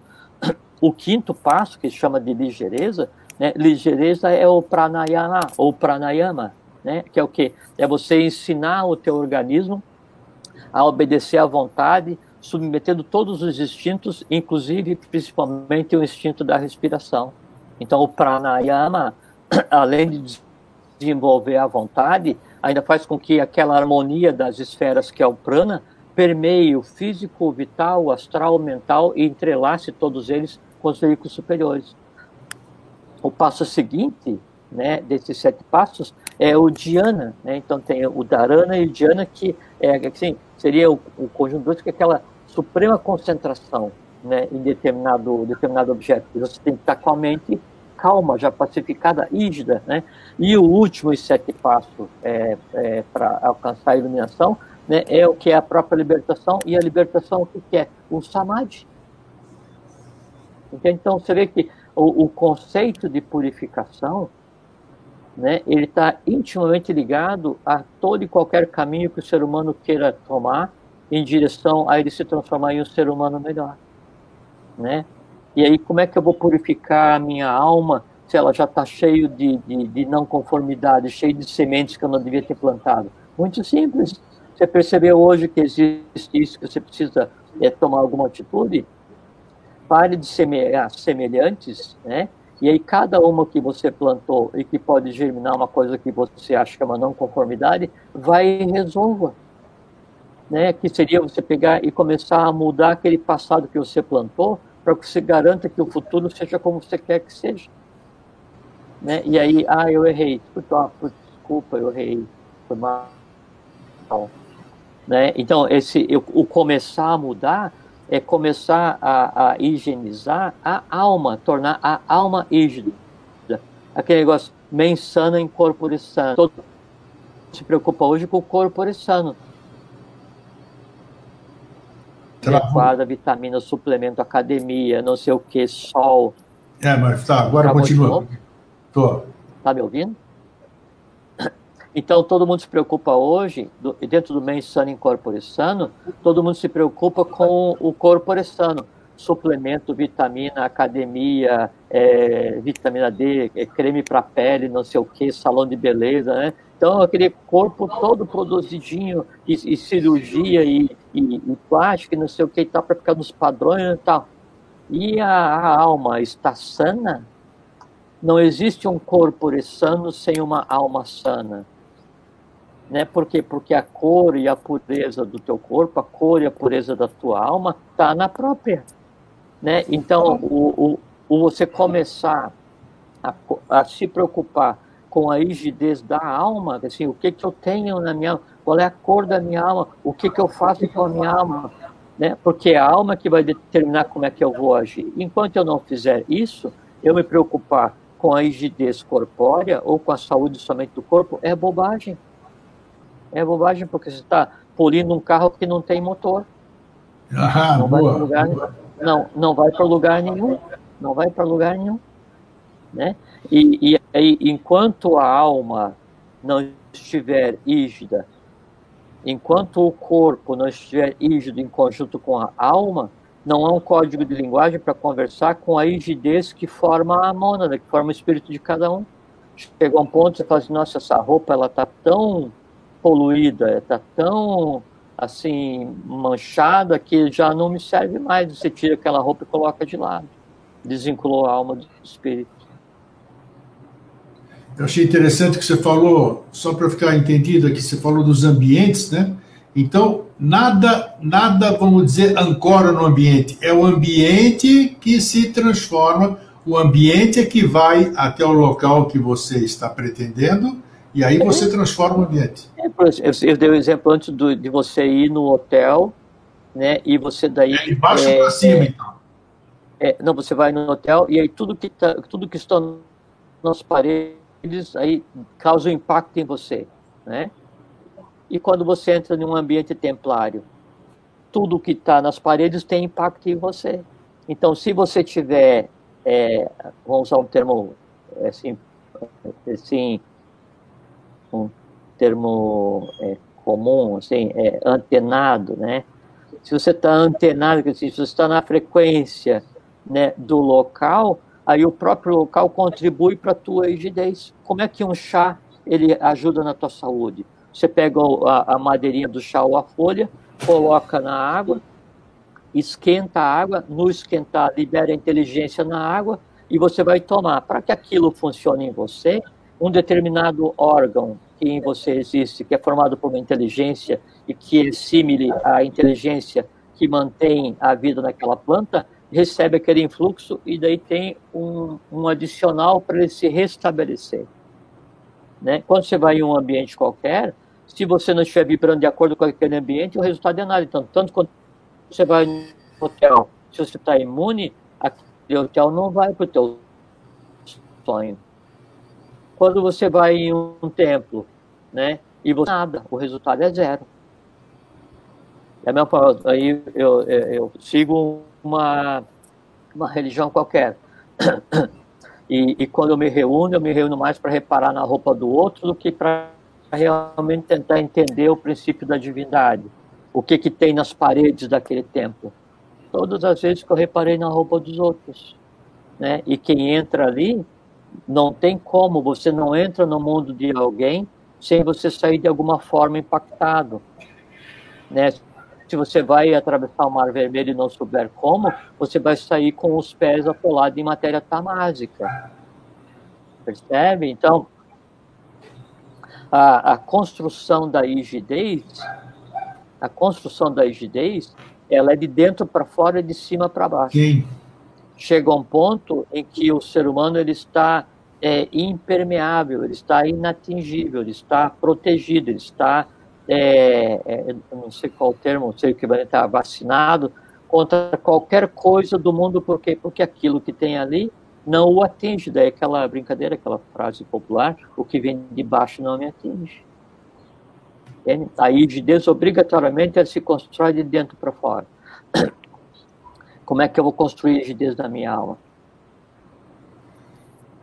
O quinto passo, que se chama de ligeireza, né? ligeireza é o pranayama, ou pranayama, né? que é o que? É você ensinar o teu organismo a obedecer à vontade, submetendo todos os instintos, inclusive principalmente o instinto da respiração. Então, o pranayama, além de desenvolver a vontade, ainda faz com que aquela harmonia das esferas que é o prana permeie o físico, o vital, o astral, o mental e entrelace todos eles com os veículos superiores. O passo seguinte, né, desses sete passos, é o dhyana. Né? Então, tem o dharana e o dhyana, que é, assim, seria o, o conjunto que é aquela suprema concentração né, em determinado, determinado objeto. Você tem que estar com a mente calma, já pacificada, rígida. Né? E o último sete passos é, é, para alcançar a iluminação né, é o que é a própria libertação. E a libertação, o que é? O samadhi. Então, você vê que o, o conceito de purificação né, ele está intimamente ligado a todo e qualquer caminho que o ser humano queira tomar em direção a ele se transformar em um ser humano melhor, né? E aí, como é que eu vou purificar a minha alma se ela já está cheio de, de, de, não conformidade, cheio de sementes que eu não devia ter plantado? Muito simples. Você percebeu hoje que existe isso, que você precisa é, tomar alguma atitude? Pare de semear semelhantes, né? E aí, cada uma que você plantou e que pode germinar uma coisa que você acha que é uma não conformidade, vai e resolva né, que seria você pegar e começar a mudar aquele passado que você plantou para que você garanta que o futuro seja como você quer que seja. Né? E aí, ah, eu errei, desculpa, eu errei, foi mal. Né? Então, esse, o começar a mudar é começar a, a, higienizar a alma, tornar a alma hígida. Aquele negócio, mensana em corpo sano. Todo se preocupa hoje com o corpo sano adequada, vitamina, suplemento, academia, não sei o que, sol. É, mas tá, agora Acabou continua. Tô. Tá me ouvindo? Então, todo mundo se preocupa hoje, do, dentro do mês sano incorpore sano, todo mundo se preocupa com o corpo sano. Suplemento, vitamina, academia, é, vitamina D, é, creme para pele, não sei o que, salão de beleza, né? Então, aquele corpo todo produzidinho, e, e cirurgia, e, e, e plástico, não sei o que tal, para ficar nos padrões e tal. E a, a, alma está sana? Não existe um corpo sano sem uma alma sana. Né? Por quê? Porque a cor e a pureza do teu corpo, a cor e a pureza da tua alma está na própria. Né? Então, o, o, o você começar a, a, se preocupar com a rigidez da alma, assim, o que, que eu tenho na minha qual é a cor da minha alma, o que, que eu faço com a minha alma, né? porque é a alma que vai determinar como é que eu vou agir. Enquanto eu não fizer isso, eu me preocupar com a rigidez corpórea ou com a saúde somente do corpo é bobagem. É bobagem porque você está polindo um carro que não tem motor. Ah, não, boa, vai lugar, não, não vai para lugar nenhum. Não vai para lugar nenhum. Né? E, e, e enquanto a alma não estiver rígida, enquanto o corpo não estiver rígido em conjunto com a alma, não há um código de linguagem para conversar com a rigidez que forma a mônada, que forma o espírito de cada um. Chega um ponto você fala assim, nossa, essa roupa ela está tão poluída, está tão assim manchada que já não me serve mais. Você tira aquela roupa e coloca de lado. Desvinculou a alma do espírito. Eu achei interessante que você falou, só para ficar entendido aqui, você falou dos ambientes, né? Então, nada, nada, vamos dizer, ancora no ambiente. É o ambiente que se transforma, o ambiente é que vai até o local que você está pretendendo, e aí você transforma o ambiente. É, eu dei o um exemplo antes do, de você ir no hotel, né? E você daí. É de baixo é, para cima, é, então. É, não, você vai no hotel e aí tudo que, tá, tudo que está nas paredes aí causa um impacto em você, né? E quando você entra em um ambiente templário, tudo que está nas paredes tem impacto em você. Então, se você tiver, é, vamos usar um termo assim, assim um termo é, comum, assim, é, antenado, né? Se você está antenado, se você está na frequência né, do local, aí o próprio local contribui para a tua rigidez. Como é que um chá ele ajuda na tua saúde? Você pega a, a madeirinha do chá ou a folha, coloca na água, esquenta a água, no esquentar libera a inteligência na água e você vai tomar. Para que aquilo funcione em você, um determinado órgão que em você existe, que é formado por uma inteligência e que é simile à inteligência que mantém a vida naquela planta, recebe aquele influxo e daí tem um, um adicional para ele se restabelecer. Né? Quando você vai em um ambiente qualquer, se você não estiver vibrando de acordo com aquele ambiente, o resultado é nada. Então, tanto quando você vai no hotel, se você está imune, aquele hotel não vai para o teu sonho. Quando você vai em um templo, né, e você nada, o resultado é zero. É a mesma aí eu, eu, eu sigo uma, uma religião qualquer. E, e, quando eu me reúno, eu me reúno mais para reparar na roupa do outro do que para realmente tentar entender o princípio da divindade. O que, que tem nas paredes daquele templo. Todas as vezes que eu reparei na roupa dos outros. Né? E quem entra ali, não tem como, você não entra no mundo de alguém sem você sair de alguma forma impactado. Né? Se você vai atravessar o Mar Vermelho e não souber como, você vai sair com os pés atolados em matéria tamásica. Percebe? Então, a, a construção da rigidez, a construção da rigidez, ela é de dentro para fora e de cima para baixo. Sim. Chega um ponto em que o ser humano ele está é, impermeável, ele está inatingível, ele está protegido, ele está, é, é, não sei qual termo, não sei o que vai estar vacinado contra qualquer coisa do mundo, porque porque aquilo que tem ali não o atinge. Daí aquela brincadeira, aquela frase popular, o que vem de baixo não me atinge. A rigidez obrigatoriamente ela se constrói de dentro para fora. Como é que eu vou construir a rigidez da minha alma?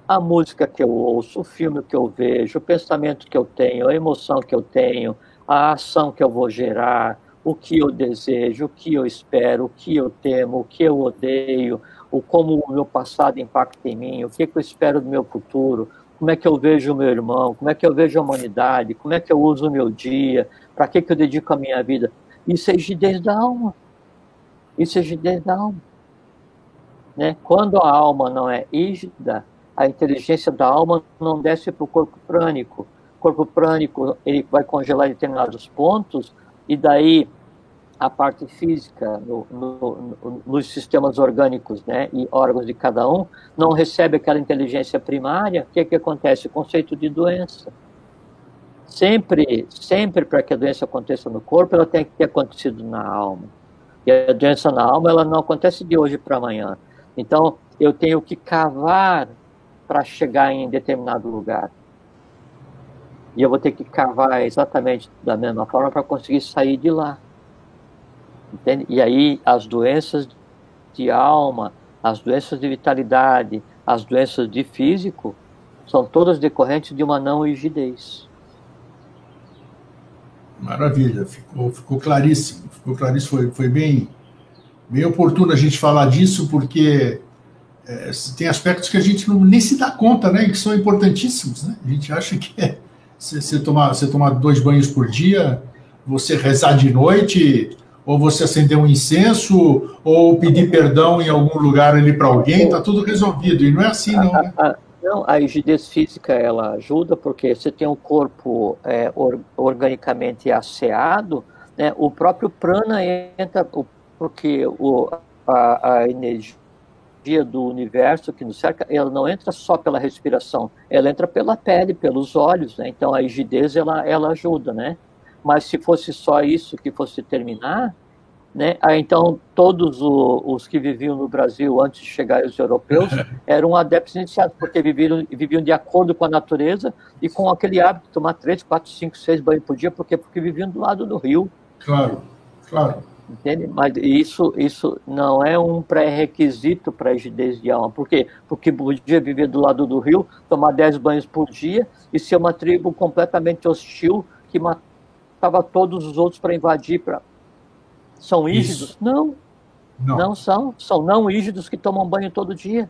A música que eu ouço, o filme que eu vejo, o pensamento que eu tenho, a emoção que eu tenho, a ação que eu vou gerar, o que eu desejo, o que eu espero, o que eu temo, o que eu odeio, o como o meu passado impacta em mim, o que, que eu espero do meu futuro, como é que eu vejo o meu irmão, como é que eu vejo a humanidade, como é que eu uso o meu dia, para que, que eu dedico a minha vida. Isso é rigidez da alma. Isso é rigidez da alma. Né? Quando a alma não é rígida, a inteligência da alma não desce para o corpo prânico. Corpo prânico ele vai congelar em determinados pontos e daí a parte física no, no, no, nos sistemas orgânicos né, e órgãos de cada um não recebe aquela inteligência primária, o que, que acontece? O conceito de doença. Sempre, sempre para que a doença aconteça no corpo, ela tem que ter acontecido na alma. E a doença na alma, ela não acontece de hoje para amanhã. Então, eu tenho que cavar para chegar em determinado lugar. E eu vou ter que cavar exatamente da mesma forma para conseguir sair de lá. Entende? E aí as doenças de alma, as doenças de vitalidade, as doenças de físico, são todas decorrentes de uma não rigidez. Maravilha, ficou, ficou claríssimo, ficou claríssimo, foi, foi bem, bem oportuno a gente falar disso, porque é, tem aspectos que a gente não, nem se dá conta, né, que são importantíssimos, né? A gente acha que é, você, tomar, você tomar dois banhos por dia, você rezar de noite, ou você acender um incenso, ou pedir perdão em algum lugar ali para alguém, está tudo resolvido. E não é assim, não. Né? A, a, não, a rigidez física ela ajuda porque você tem um corpo é, or, organicamente asseado, né, o próprio prana entra, porque o, a, a energia do universo que nos cerca, ela não entra só pela respiração, ela entra pela pele, pelos olhos, né? Então a rigidez ela, ela ajuda, né? mas se fosse só isso que fosse terminar, né, então todos o, os que viviam no Brasil antes de chegar os europeus eram adeptos iniciados, porque viviam, viviam de acordo com a natureza e com aquele hábito de tomar três, quatro, cinco, seis banhos por dia, porque, porque viviam do lado do rio. Claro, claro. Entende? Mas isso, isso não é um pré-requisito para a rigidez de alma. Por quê? Porque podia viver do lado do rio, tomar dez banhos por dia e ser uma tribo completamente hostil que matava todos os outros para invadir. Pra... São rígidos? Não. não. Não são. São não rígidos que tomam banho todo dia.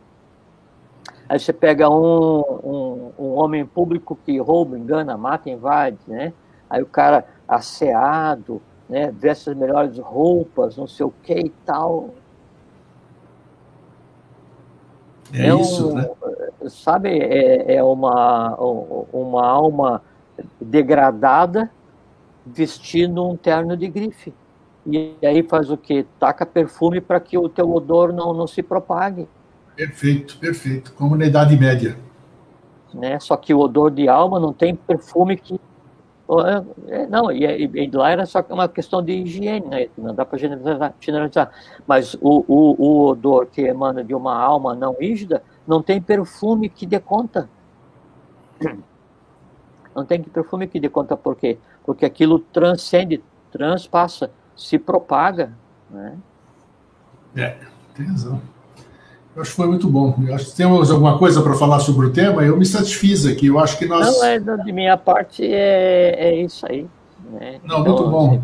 Aí você pega um, um, um, homem público que rouba, engana, mata, invade, né? Aí o cara asseado, né? Veste as melhores roupas, não sei o que e tal. É, é isso, um, né? Sabe, é, é uma, uma alma degradada vestindo um terno de grife. E aí faz o quê? Taca perfume para que o teu odor não, não se propague. Perfeito, perfeito. Como na Idade Média. Né? Só que o odor de alma não tem perfume que. É, não, e, e, lá era só uma questão de higiene, né? não dá para generalizar, generalizar. Mas o, o, o odor que emana de uma alma não rígida não tem perfume que dê conta. Não tem perfume que dê conta por quê? porque aquilo transcende, transpassa, se propaga. Né? É, tem razão. Acho que foi muito bom. Acho que temos alguma coisa para falar sobre o tema. Eu me satisfiz aqui. Eu acho que nós. Não, é, de minha parte é, é isso aí. Né? Não, então, muito bom.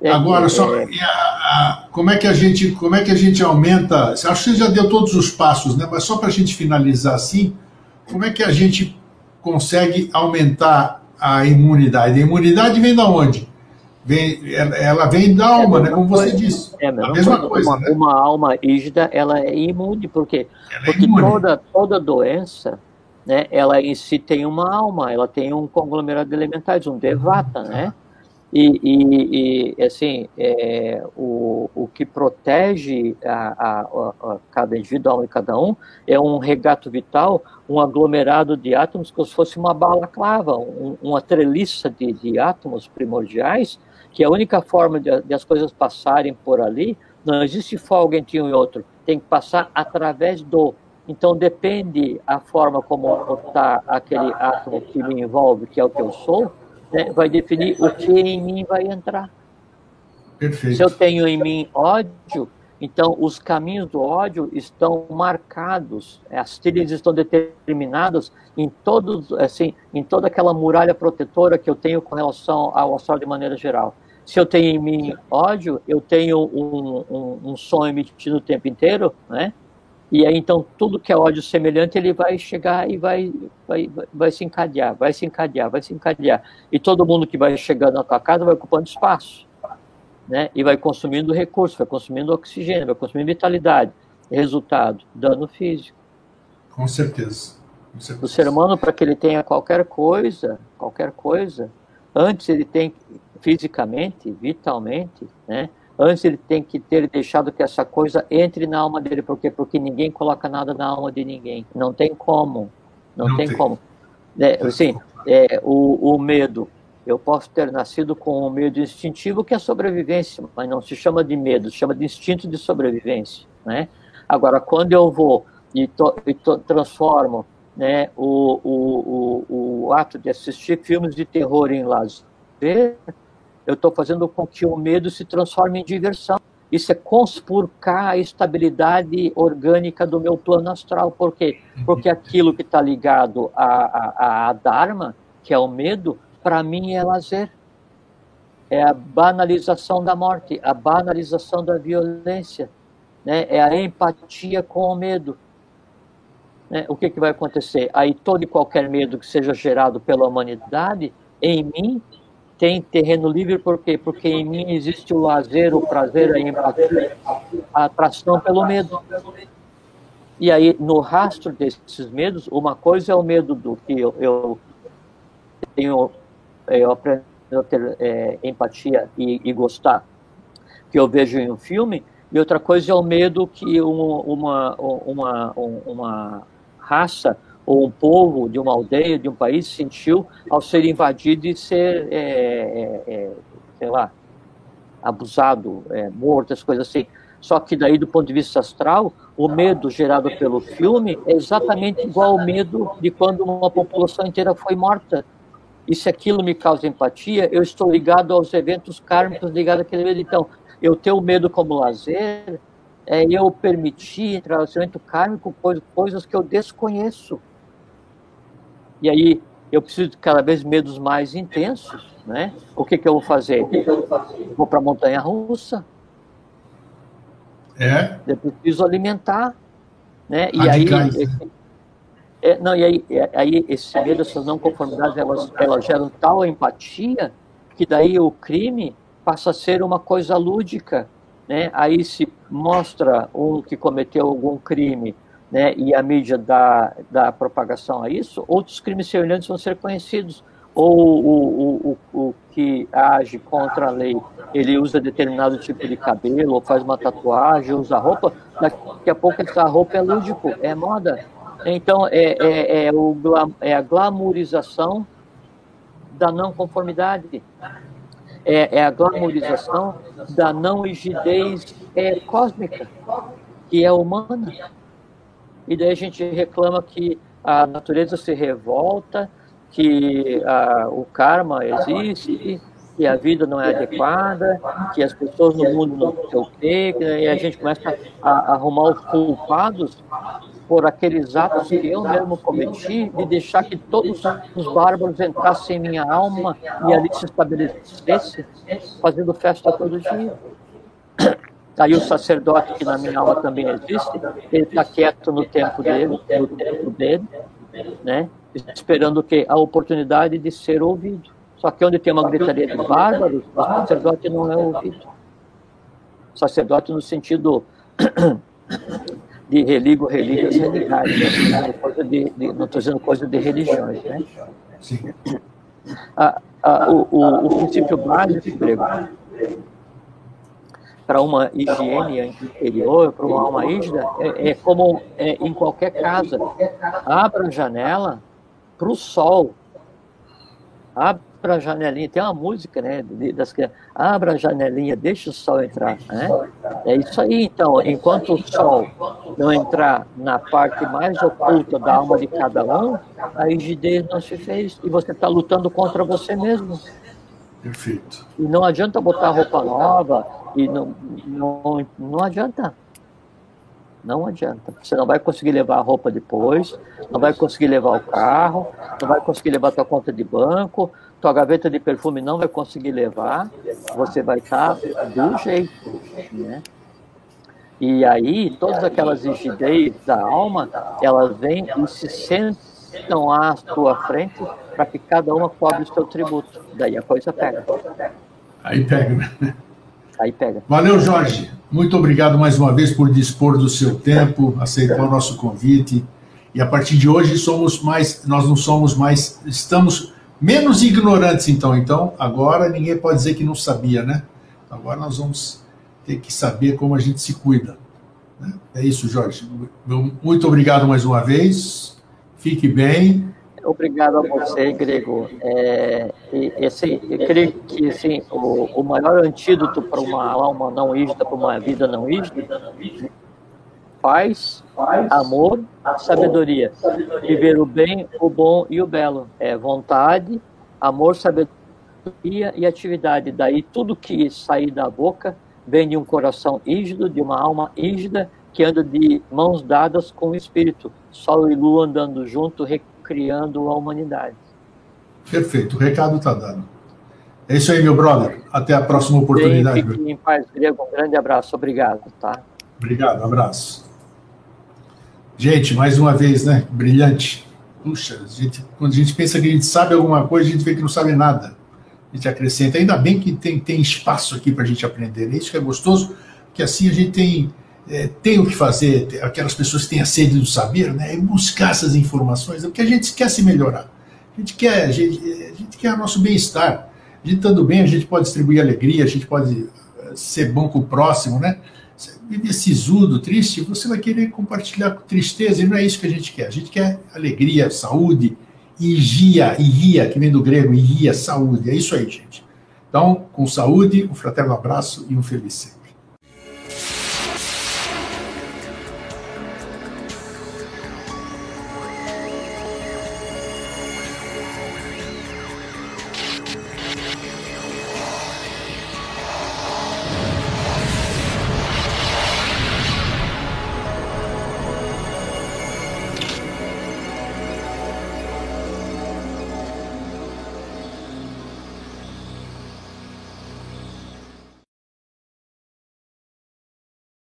É, Agora, só é, a, a, como é que a gente como é que a gente aumenta? Acho que você já deu todos os passos, né? Mas só para a gente finalizar assim, como é que a gente consegue aumentar a imunidade. A imunidade vem da onde? Vem, ela vem da alma, é né? Como você disse. É a mesma, a mesma coisa. Uma, né? uma, alma rígida, ela é imune, por quê? Ela é Porque é toda, toda doença, né, ela em si tem uma alma, ela tem um conglomerado de elementais, um devata, né? E, e, e assim, é, o, o que protege a, a, a, cada indivíduo e cada um é um regato vital, um aglomerado de átomos, como se fosse uma balaclava, um, uma treliça de, de, átomos primordiais, que a única forma de, de, as coisas passarem por ali, não existe folga entre um e outro, tem que passar através do. Então depende a forma como está aquele átomo que me envolve, que é o que eu sou, né, vai definir o que em mim vai entrar. Perfeito. Se eu tenho em mim ódio, então os caminhos do ódio estão marcados, as trilhas estão determinadas em todos, assim, em toda aquela muralha protetora que eu tenho com relação ao astral de maneira geral. Se eu tenho em mim ódio, eu tenho um, um, um som emitido o tempo inteiro, né? E aí, então, tudo que é ódio semelhante, ele vai chegar e vai, vai, vai se encadear, vai se encadear, vai se encadear. E todo mundo que vai chegando na tua casa vai ocupando espaço, né? E vai consumindo recursos, vai consumindo oxigênio, vai consumindo vitalidade. Resultado, dano físico. Com certeza. O ser humano, para que ele tenha qualquer coisa, qualquer coisa, antes ele tem, fisicamente, vitalmente, né? Antes ele tem que ter deixado que essa coisa entre na alma dele, porque porque ninguém coloca nada na alma de ninguém, não tem como, não, não tem, tem, como. É, assim, é, o, o medo, eu posso ter nascido com um medo instintivo que é sobrevivência, mas não se chama de medo, se chama de instinto de sobrevivência, né? Agora, quando eu vou e, to, e to, transformo né, o, o, o, o ato de assistir filmes de terror em lazer, eu estou fazendo com que o medo se transforme em diversão. Isso é conspurcar a estabilidade orgânica do meu plano astral. Por quê? Porque aquilo que está ligado a, a, a Dharma, que é o medo, para mim é lazer. É a banalização da morte, a banalização da violência, né? é a empatia com o medo. Né? O que, que vai acontecer? Aí todo e qualquer medo que seja gerado pela humanidade, em mim, tem terreno livre por quê? Porque em mim existe o lazer, o prazer, a empatia, a atração pelo medo. E aí, no rastro desses medos, uma coisa é o medo do que eu, eu tenho, eu aprendo a ter é, empatia e, e, gostar, que eu vejo em um filme, e outra coisa é o medo que um, uma, uma, uma raça ou um povo de uma aldeia, de um país, sentiu ao ser invadido e ser, é, é, é, sei lá, abusado, é, morto, as coisas assim. Só que daí, do ponto de vista astral, o medo gerado pelo filme é exatamente igual ao medo de quando uma população inteira foi morta. E se aquilo me causa empatia, eu estou ligado aos eventos kármicos ligados àquele medo. Então, eu tenho medo como lazer, é eu permitir em relacionamento kármico coisas que eu desconheço. E aí eu preciso de cada vez medos mais intensos, né? O que, que eu vou fazer? Vou para a montanha russa. É. Eu preciso alimentar, né? E aí, é, não, e aí, é, aí esse medo, essas não conformidades, elas, elas geram tal empatia que daí o crime passa a ser uma coisa lúdica, né? Aí se mostra um que cometeu algum crime né, e a mídia dá, dá propagação a isso, outros crimes semelhantes vão ser conhecidos. Ou o, o, o, o que age contra a lei, ele usa determinado tipo de cabelo, ou faz uma tatuagem, usa roupa, daqui a pouco essa roupa é lúdico, é moda. Então, é, é, é, o, é a glamourização da não conformidade. É, é a glamourização da não rigidez é, cósmica, que é humana e daí a gente reclama que a natureza se revolta, que a, o karma existe, que a vida não é adequada, que as pessoas no mundo não sei o quê, e a gente começa a, a arrumar os culpados por aqueles atos que eu mesmo cometi, de deixar que todos os bárbaros entrassem em minha alma e ali se estabelecessem, fazendo festa todo dia. Aí o sacerdote, que na minha alma também existe, ele está quieto no tempo dele, no tempo dele, né? esperando o quê? A oportunidade de ser ouvido. Só que onde tem uma gritaria de bárbaros, o sacerdote não é ouvido. Sacerdote no sentido de religo, né? coisa de, de, não estou dizendo coisa de religiões, né? Ah, ah, o, o, o princípio básico grego para uma higiene interior, para uma alma rígida, é, é como é, em qualquer casa. Abra a janela para o sol. Abra a janelinha. Tem uma música, né? Das crianças. Abra a janelinha, deixa o sol entrar. Né? É isso aí, então. Enquanto o sol não entrar na parte mais oculta da alma de cada um, a rigidez não se fez. E você está lutando contra você mesmo. Perfeito. E não adianta botar roupa nova, e não, não, não adianta. Não adianta. Você não vai conseguir levar a roupa depois, não vai conseguir levar o carro, não vai conseguir levar a tua conta de banco, tua gaveta de perfume não vai conseguir levar, você vai estar do jeito, né? E aí, todas aquelas rigidez da alma, elas vêm e se sentam à tua frente para que cada uma cobre o seu tributo. Daí a coisa pega. Aí pega, né? Aí pega. Valeu, Jorge. Muito obrigado mais uma vez por dispor do seu tempo, aceitar o nosso convite E a partir de hoje somos mais, nós não somos mais, estamos menos ignorantes, então. Então, agora ninguém pode dizer que não sabia, né? Agora nós vamos ter que saber como a gente se cuida. Né? É isso, Jorge. Muito obrigado mais uma vez. Fique bem. Obrigado a você, Grego. É, e, assim, eu creio que assim, o, o maior antídoto para uma alma não ígida, para uma vida não ígida, paz, amor, sabedoria. Viver o bem, o bom e o belo. É vontade, amor, sabedoria e atividade. Daí tudo que sair da boca vem de um coração ígido, de uma alma ígida, que anda de mãos dadas com o Espírito. Sol e Lua andando junto, recriando a humanidade. Perfeito, o recado está dado. É isso aí, meu brother. Até a próxima oportunidade. Bem, fique em paz, Grego. Um grande abraço. Obrigado, tá? Obrigado, abraço. Gente, mais uma vez, né? Brilhante. Puxa, a gente, quando a gente pensa que a gente sabe alguma coisa, a gente vê que não sabe nada a gente acrescenta. Ainda bem que tem, tem espaço aqui para a gente aprender. É isso que é gostoso, que assim a gente tem, é, tem o que fazer, aquelas pessoas que têm a sede do saber, né, buscar essas informações, porque a gente quer se melhorar. A gente quer, a gente, a gente quer o nosso bem-estar. A gente estando bem, a gente pode distribuir alegria, a gente pode eh, ser bom com o próximo, né? Você vive sisudo, triste, você vai querer compartilhar com tristeza, e não é isso que a gente quer. A gente quer alegria, saúde, Igia, igia, que vem do grego, igia, saúde. É isso aí, gente. Então, com saúde, um fraterno abraço e um feliz.